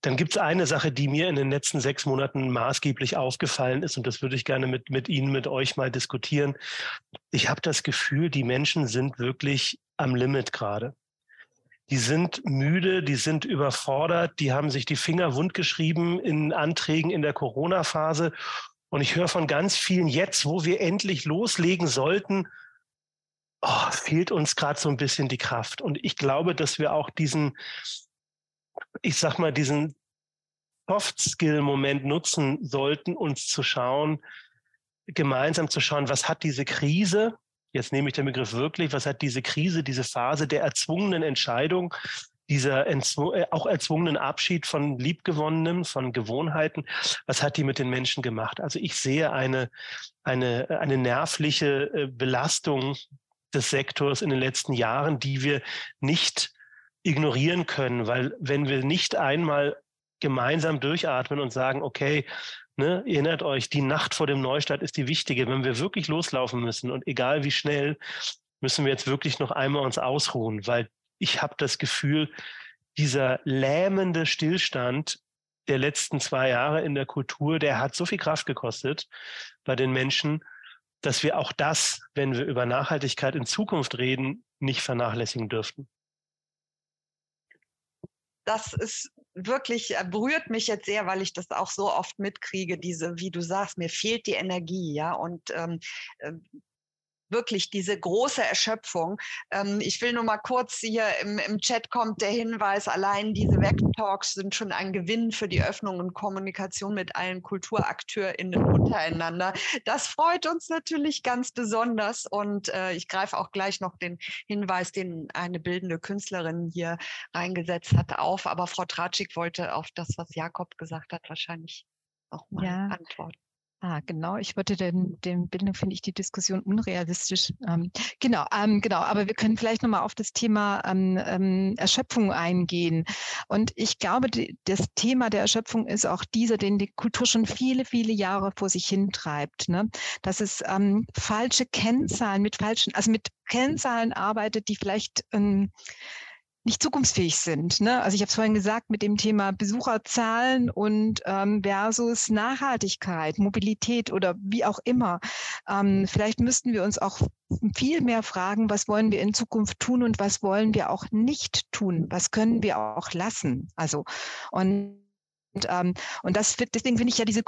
dann gibt es eine Sache, die mir in den letzten sechs Monaten maßgeblich aufgefallen ist und das würde ich gerne mit, mit Ihnen, mit euch mal diskutieren. Ich habe das Gefühl, die Menschen sind wirklich am Limit gerade. Die sind müde, die sind überfordert, die haben sich die Finger wund geschrieben in Anträgen in der Corona-Phase. Und ich höre von ganz vielen jetzt, wo wir endlich loslegen sollten, oh, fehlt uns gerade so ein bisschen die Kraft. Und ich glaube, dass wir auch diesen, ich sag mal, diesen Soft-Skill-Moment nutzen sollten, uns zu schauen, gemeinsam zu schauen, was hat diese Krise, jetzt nehme ich den Begriff wirklich, was hat diese Krise, diese Phase der erzwungenen Entscheidung, dieser äh, auch erzwungenen Abschied von Liebgewonnenem, von Gewohnheiten, was hat die mit den Menschen gemacht? Also ich sehe eine, eine, eine nervliche äh, Belastung des Sektors in den letzten Jahren, die wir nicht ignorieren können, weil wenn wir nicht einmal gemeinsam durchatmen und sagen, okay, ne, erinnert euch, die Nacht vor dem Neustart ist die wichtige. Wenn wir wirklich loslaufen müssen und egal wie schnell, müssen wir jetzt wirklich noch einmal uns ausruhen, weil ich habe das Gefühl, dieser lähmende Stillstand der letzten zwei Jahre in der Kultur, der hat so viel Kraft gekostet bei den Menschen dass wir auch das, wenn wir über Nachhaltigkeit in Zukunft reden, nicht vernachlässigen dürften. Das ist wirklich, äh, berührt mich jetzt sehr, weil ich das auch so oft mitkriege, diese, wie du sagst, mir fehlt die Energie, ja, und ähm, äh, wirklich diese große Erschöpfung. Ähm, ich will nur mal kurz hier im, im Chat kommt der Hinweis, allein diese Web-Talks sind schon ein Gewinn für die Öffnung und Kommunikation mit allen KulturakteurInnen untereinander. Das freut uns natürlich ganz besonders und äh, ich greife auch gleich noch den Hinweis, den eine bildende Künstlerin hier reingesetzt hat, auf. Aber Frau Tratschik wollte auf das, was Jakob gesagt hat, wahrscheinlich auch mal ja. antworten. Ah, genau. Ich wollte den, den Bildung finde ich die Diskussion unrealistisch. Ähm, genau, ähm, genau. Aber wir können vielleicht nochmal auf das Thema ähm, ähm, Erschöpfung eingehen. Und ich glaube, die, das Thema der Erschöpfung ist auch dieser, den die Kultur schon viele, viele Jahre vor sich hintreibt. Ne? Dass es ähm, falsche Kennzahlen mit falschen, also mit Kennzahlen arbeitet, die vielleicht ähm, nicht zukunftsfähig sind. Ne? Also ich habe es vorhin gesagt mit dem Thema Besucherzahlen und ähm, versus Nachhaltigkeit, Mobilität oder wie auch immer. Ähm, vielleicht müssten wir uns auch viel mehr fragen, was wollen wir in Zukunft tun und was wollen wir auch nicht tun? Was können wir auch lassen? Also und und, ähm, und das, deswegen finde ich ja diese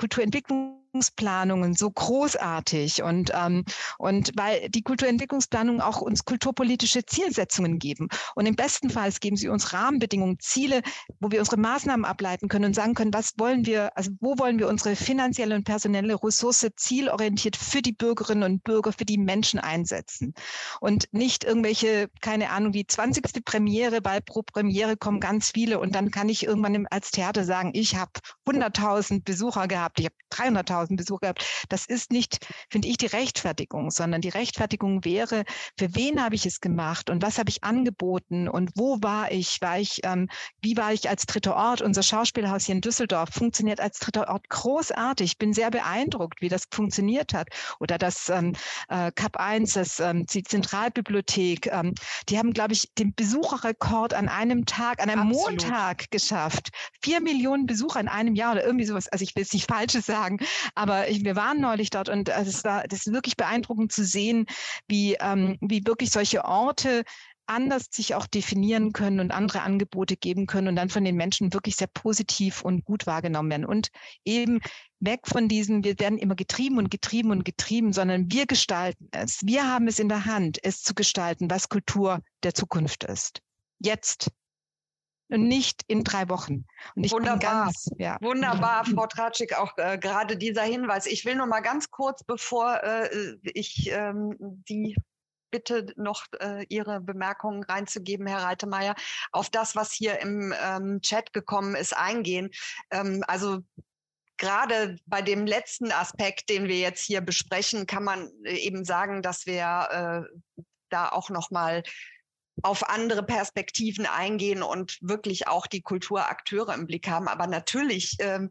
Kulturentwicklungsplanungen so großartig und, ähm, und weil die Kulturentwicklungsplanungen auch uns kulturpolitische Zielsetzungen geben. Und im besten Fall geben sie uns Rahmenbedingungen, Ziele, wo wir unsere Maßnahmen ableiten können und sagen können, was wollen wir, also wo wollen wir unsere finanzielle und personelle Ressource zielorientiert für die Bürgerinnen und Bürger, für die Menschen einsetzen. Und nicht irgendwelche, keine Ahnung, die 20. Premiere, weil pro Premiere kommen ganz viele und dann kann ich irgendwann als Theater sagen, ich habe 100.000 Besucher gehabt, ich habe 300.000 Besucher gehabt. Das ist nicht, finde ich, die Rechtfertigung, sondern die Rechtfertigung wäre, für wen habe ich es gemacht und was habe ich angeboten und wo war ich? War ich, ähm, wie war ich als dritter Ort? Unser Schauspielhaus hier in Düsseldorf funktioniert als dritter Ort großartig. Ich bin sehr beeindruckt, wie das funktioniert hat. Oder das ähm, äh, Cup 1, das, ähm, die Zentralbibliothek, ähm, die haben, glaube ich, den Besucherrekord an einem Tag, an einem Absolut. Montag geschafft. Vier Millionen Besucher Besucher in einem Jahr oder irgendwie sowas. Also ich will es nicht Falsches sagen, aber ich, wir waren neulich dort und es war das ist wirklich beeindruckend zu sehen, wie, ähm, wie wirklich solche Orte anders sich auch definieren können und andere Angebote geben können und dann von den Menschen wirklich sehr positiv und gut wahrgenommen werden. Und eben weg von diesen, wir werden immer getrieben und getrieben und getrieben, sondern wir gestalten es. Wir haben es in der Hand, es zu gestalten, was Kultur der Zukunft ist. Jetzt und nicht in drei Wochen. Und ich Wunderbar. Ganz, ja. Wunderbar, Frau Tratschik, auch äh, gerade dieser Hinweis. Ich will noch mal ganz kurz, bevor äh, ich ähm, die bitte noch äh, Ihre Bemerkungen reinzugeben, Herr Reitemeier, auf das, was hier im ähm, Chat gekommen ist, eingehen. Ähm, also gerade bei dem letzten Aspekt, den wir jetzt hier besprechen, kann man äh, eben sagen, dass wir äh, da auch noch mal auf andere Perspektiven eingehen und wirklich auch die Kulturakteure im Blick haben. Aber natürlich ähm,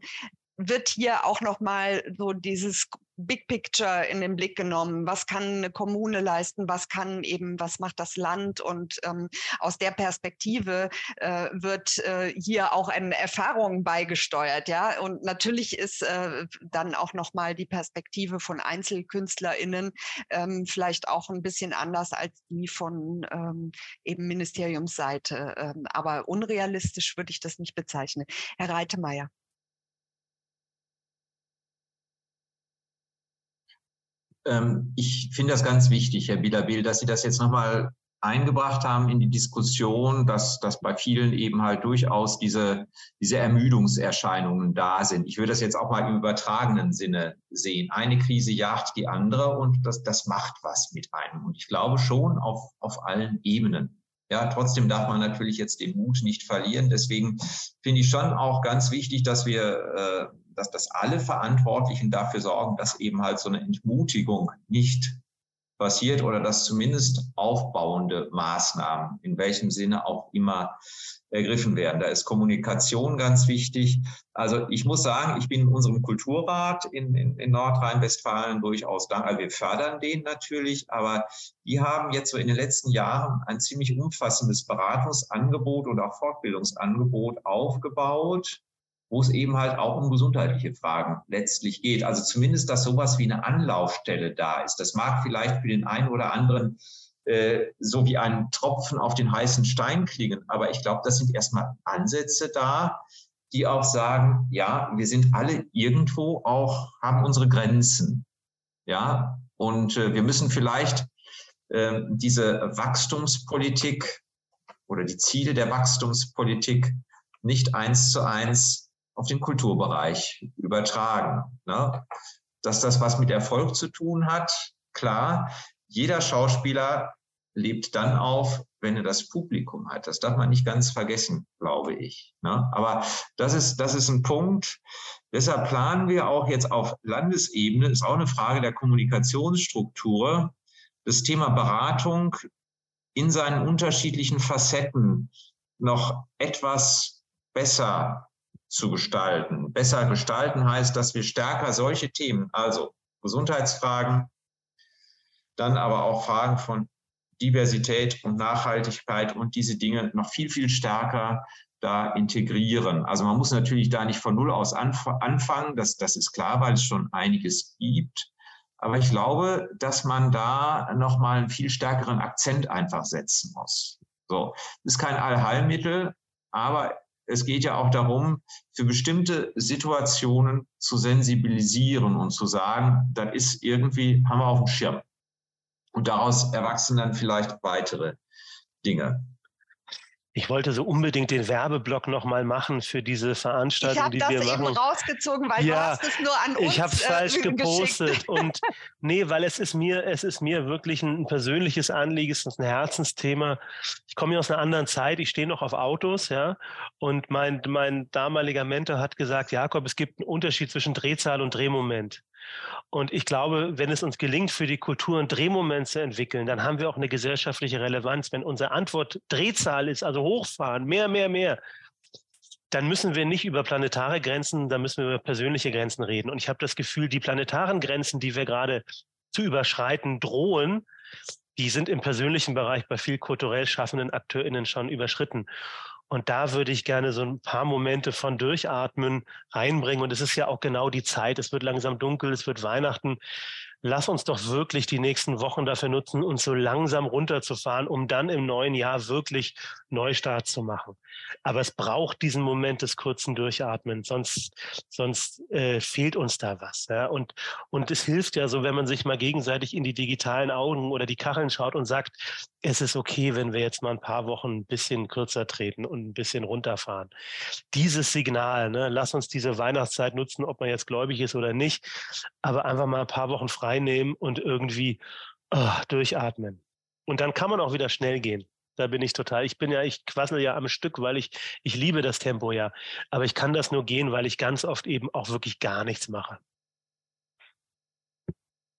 wird hier auch noch mal so dieses Big Picture in den Blick genommen. Was kann eine Kommune leisten? Was kann eben, was macht das Land? Und ähm, aus der Perspektive äh, wird äh, hier auch eine Erfahrung beigesteuert. Ja, und natürlich ist äh, dann auch noch mal die Perspektive von EinzelkünstlerInnen ähm, vielleicht auch ein bisschen anders als die von ähm, eben Ministeriumsseite. Ähm, aber unrealistisch würde ich das nicht bezeichnen. Herr Reitemeier. Ähm, ich finde das ganz wichtig, Herr Bilabil, dass Sie das jetzt nochmal eingebracht haben in die Diskussion, dass, dass bei vielen eben halt durchaus diese, diese Ermüdungserscheinungen da sind. Ich würde das jetzt auch mal im übertragenen Sinne sehen. Eine Krise jagt die andere und das, das macht was mit einem. Und ich glaube schon auf, auf allen Ebenen. Ja, trotzdem darf man natürlich jetzt den Mut nicht verlieren. Deswegen finde ich schon auch ganz wichtig, dass wir äh, dass, dass alle Verantwortlichen dafür sorgen, dass eben halt so eine Entmutigung nicht passiert oder dass zumindest aufbauende Maßnahmen, in welchem Sinne auch immer, ergriffen werden. Da ist Kommunikation ganz wichtig. Also ich muss sagen, ich bin in unserem Kulturrat in, in, in Nordrhein-Westfalen durchaus dankbar. Wir fördern den natürlich, aber die haben jetzt so in den letzten Jahren ein ziemlich umfassendes Beratungsangebot und auch Fortbildungsangebot aufgebaut wo es eben halt auch um gesundheitliche Fragen letztlich geht. Also zumindest, dass sowas wie eine Anlaufstelle da ist. Das mag vielleicht für den einen oder anderen äh, so wie ein Tropfen auf den heißen Stein klingen, aber ich glaube, das sind erstmal Ansätze da, die auch sagen, ja, wir sind alle irgendwo auch, haben unsere Grenzen. Ja, und äh, wir müssen vielleicht äh, diese Wachstumspolitik oder die Ziele der Wachstumspolitik nicht eins zu eins auf den Kulturbereich übertragen. Ne? Dass das was mit Erfolg zu tun hat, klar. Jeder Schauspieler lebt dann auf, wenn er das Publikum hat. Das darf man nicht ganz vergessen, glaube ich. Ne? Aber das ist, das ist ein Punkt. Deshalb planen wir auch jetzt auf Landesebene, ist auch eine Frage der Kommunikationsstruktur, das Thema Beratung in seinen unterschiedlichen Facetten noch etwas besser zu gestalten. Besser gestalten heißt, dass wir stärker solche Themen, also Gesundheitsfragen, dann aber auch Fragen von Diversität und Nachhaltigkeit und diese Dinge noch viel, viel stärker da integrieren. Also man muss natürlich da nicht von Null aus anf anfangen, das, das ist klar, weil es schon einiges gibt. Aber ich glaube, dass man da nochmal einen viel stärkeren Akzent einfach setzen muss. So, ist kein Allheilmittel, aber es geht ja auch darum, für bestimmte Situationen zu sensibilisieren und zu sagen, das ist irgendwie, haben wir auf dem Schirm. Und daraus erwachsen dann vielleicht weitere Dinge. Ich wollte so unbedingt den Werbeblock nochmal machen für diese Veranstaltung, die wir machen. Ich habe das eben rausgezogen, weil ja, du hast es nur an uns Ich habe es äh, falsch gepostet und nee, weil es ist mir, es ist mir wirklich ein, persönliches Anliegen, es ist ein Herzensthema. Ich komme aus einer anderen Zeit, ich stehe noch auf Autos, ja, und mein mein damaliger Mentor hat gesagt, Jakob, es gibt einen Unterschied zwischen Drehzahl und Drehmoment. Und ich glaube, wenn es uns gelingt, für die Kultur einen Drehmoment zu entwickeln, dann haben wir auch eine gesellschaftliche Relevanz. Wenn unsere Antwort Drehzahl ist, also hochfahren, mehr, mehr, mehr, dann müssen wir nicht über planetare Grenzen, dann müssen wir über persönliche Grenzen reden. Und ich habe das Gefühl, die planetaren Grenzen, die wir gerade zu überschreiten drohen, die sind im persönlichen Bereich bei viel kulturell schaffenden AkteurInnen schon überschritten. Und da würde ich gerne so ein paar Momente von Durchatmen reinbringen. Und es ist ja auch genau die Zeit. Es wird langsam dunkel, es wird Weihnachten lass uns doch wirklich die nächsten Wochen dafür nutzen, uns so langsam runterzufahren, um dann im neuen Jahr wirklich Neustart zu machen. Aber es braucht diesen Moment des kurzen Durchatmen, sonst, sonst äh, fehlt uns da was. Ja? Und, und es hilft ja so, wenn man sich mal gegenseitig in die digitalen Augen oder die Kacheln schaut und sagt, es ist okay, wenn wir jetzt mal ein paar Wochen ein bisschen kürzer treten und ein bisschen runterfahren. Dieses Signal, ne, lass uns diese Weihnachtszeit nutzen, ob man jetzt gläubig ist oder nicht, aber einfach mal ein paar Wochen frei reinnehmen und irgendwie oh, durchatmen. Und dann kann man auch wieder schnell gehen. Da bin ich total. Ich bin ja, ich quassel ja am Stück, weil ich, ich liebe das Tempo ja. Aber ich kann das nur gehen, weil ich ganz oft eben auch wirklich gar nichts mache.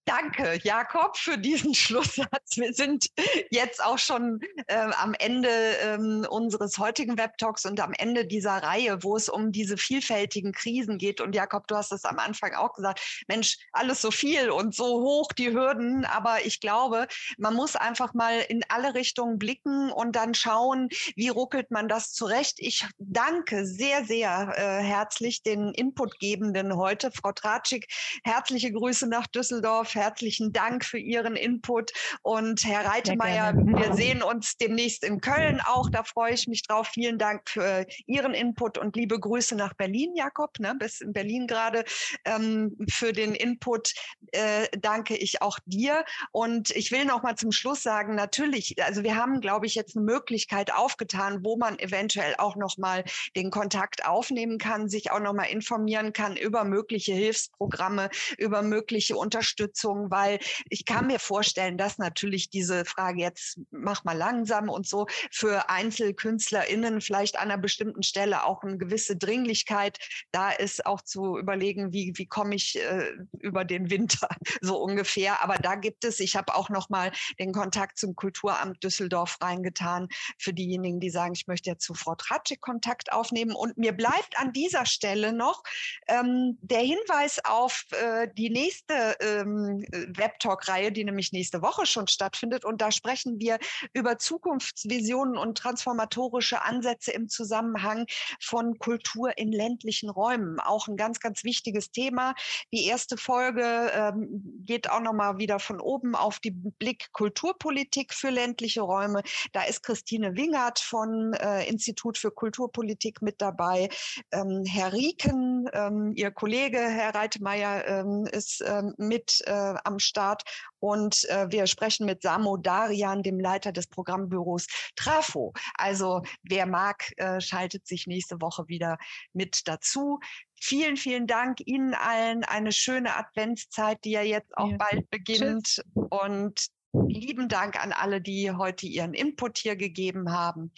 Danke, Jakob, für diesen Schlusssatz. Wir sind jetzt auch schon äh, am Ende ähm, unseres heutigen Webtalks und am Ende dieser Reihe, wo es um diese vielfältigen Krisen geht. Und Jakob, du hast es am Anfang auch gesagt, Mensch, alles so viel und so hoch die Hürden. Aber ich glaube, man muss einfach mal in alle Richtungen blicken und dann schauen, wie ruckelt man das zurecht. Ich danke sehr, sehr äh, herzlich den Inputgebenden heute. Frau Tratschik, herzliche Grüße nach Düsseldorf herzlichen Dank für Ihren Input. Und Herr Reitemeyer, wir sehen uns demnächst in Köln auch. Da freue ich mich drauf. Vielen Dank für Ihren Input und liebe Grüße nach Berlin, Jakob, ne, bis in Berlin gerade ähm, für den Input. Äh, danke ich auch dir. Und ich will noch mal zum Schluss sagen, natürlich, also wir haben, glaube ich, jetzt eine Möglichkeit aufgetan, wo man eventuell auch noch mal den Kontakt aufnehmen kann, sich auch noch mal informieren kann über mögliche Hilfsprogramme, über mögliche Unterstützung Unterstützung, weil ich kann mir vorstellen, dass natürlich diese Frage jetzt mach mal langsam und so für EinzelkünstlerInnen vielleicht an einer bestimmten Stelle auch eine gewisse Dringlichkeit da ist, auch zu überlegen, wie, wie komme ich äh, über den Winter so ungefähr. Aber da gibt es, ich habe auch noch mal den Kontakt zum Kulturamt Düsseldorf reingetan für diejenigen, die sagen, ich möchte jetzt zu Frau Tratschik Kontakt aufnehmen. Und mir bleibt an dieser Stelle noch ähm, der Hinweis auf äh, die nächste ähm, ähm, Webtalk-Reihe, die nämlich nächste Woche schon stattfindet. Und da sprechen wir über Zukunftsvisionen und transformatorische Ansätze im Zusammenhang von Kultur in ländlichen Räumen. Auch ein ganz, ganz wichtiges Thema. Die erste Folge ähm, geht auch nochmal wieder von oben auf die Blick Kulturpolitik für ländliche Räume. Da ist Christine Wingert von äh, Institut für Kulturpolitik mit dabei. Ähm, Herr Rieken, ähm, Ihr Kollege Herr Reitemeyer ähm, ist ähm, mit äh, am Start und äh, wir sprechen mit Samo Darian, dem Leiter des Programmbüros Trafo. Also wer mag, äh, schaltet sich nächste Woche wieder mit dazu. Vielen, vielen Dank Ihnen allen. Eine schöne Adventszeit, die ja jetzt auch ja. bald beginnt. Tschüss. Und lieben Dank an alle, die heute ihren Input hier gegeben haben.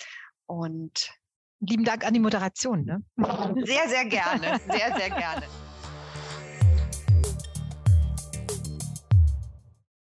Und lieben Dank an die Moderation. Ne? Sehr, sehr gerne. Sehr, sehr gerne.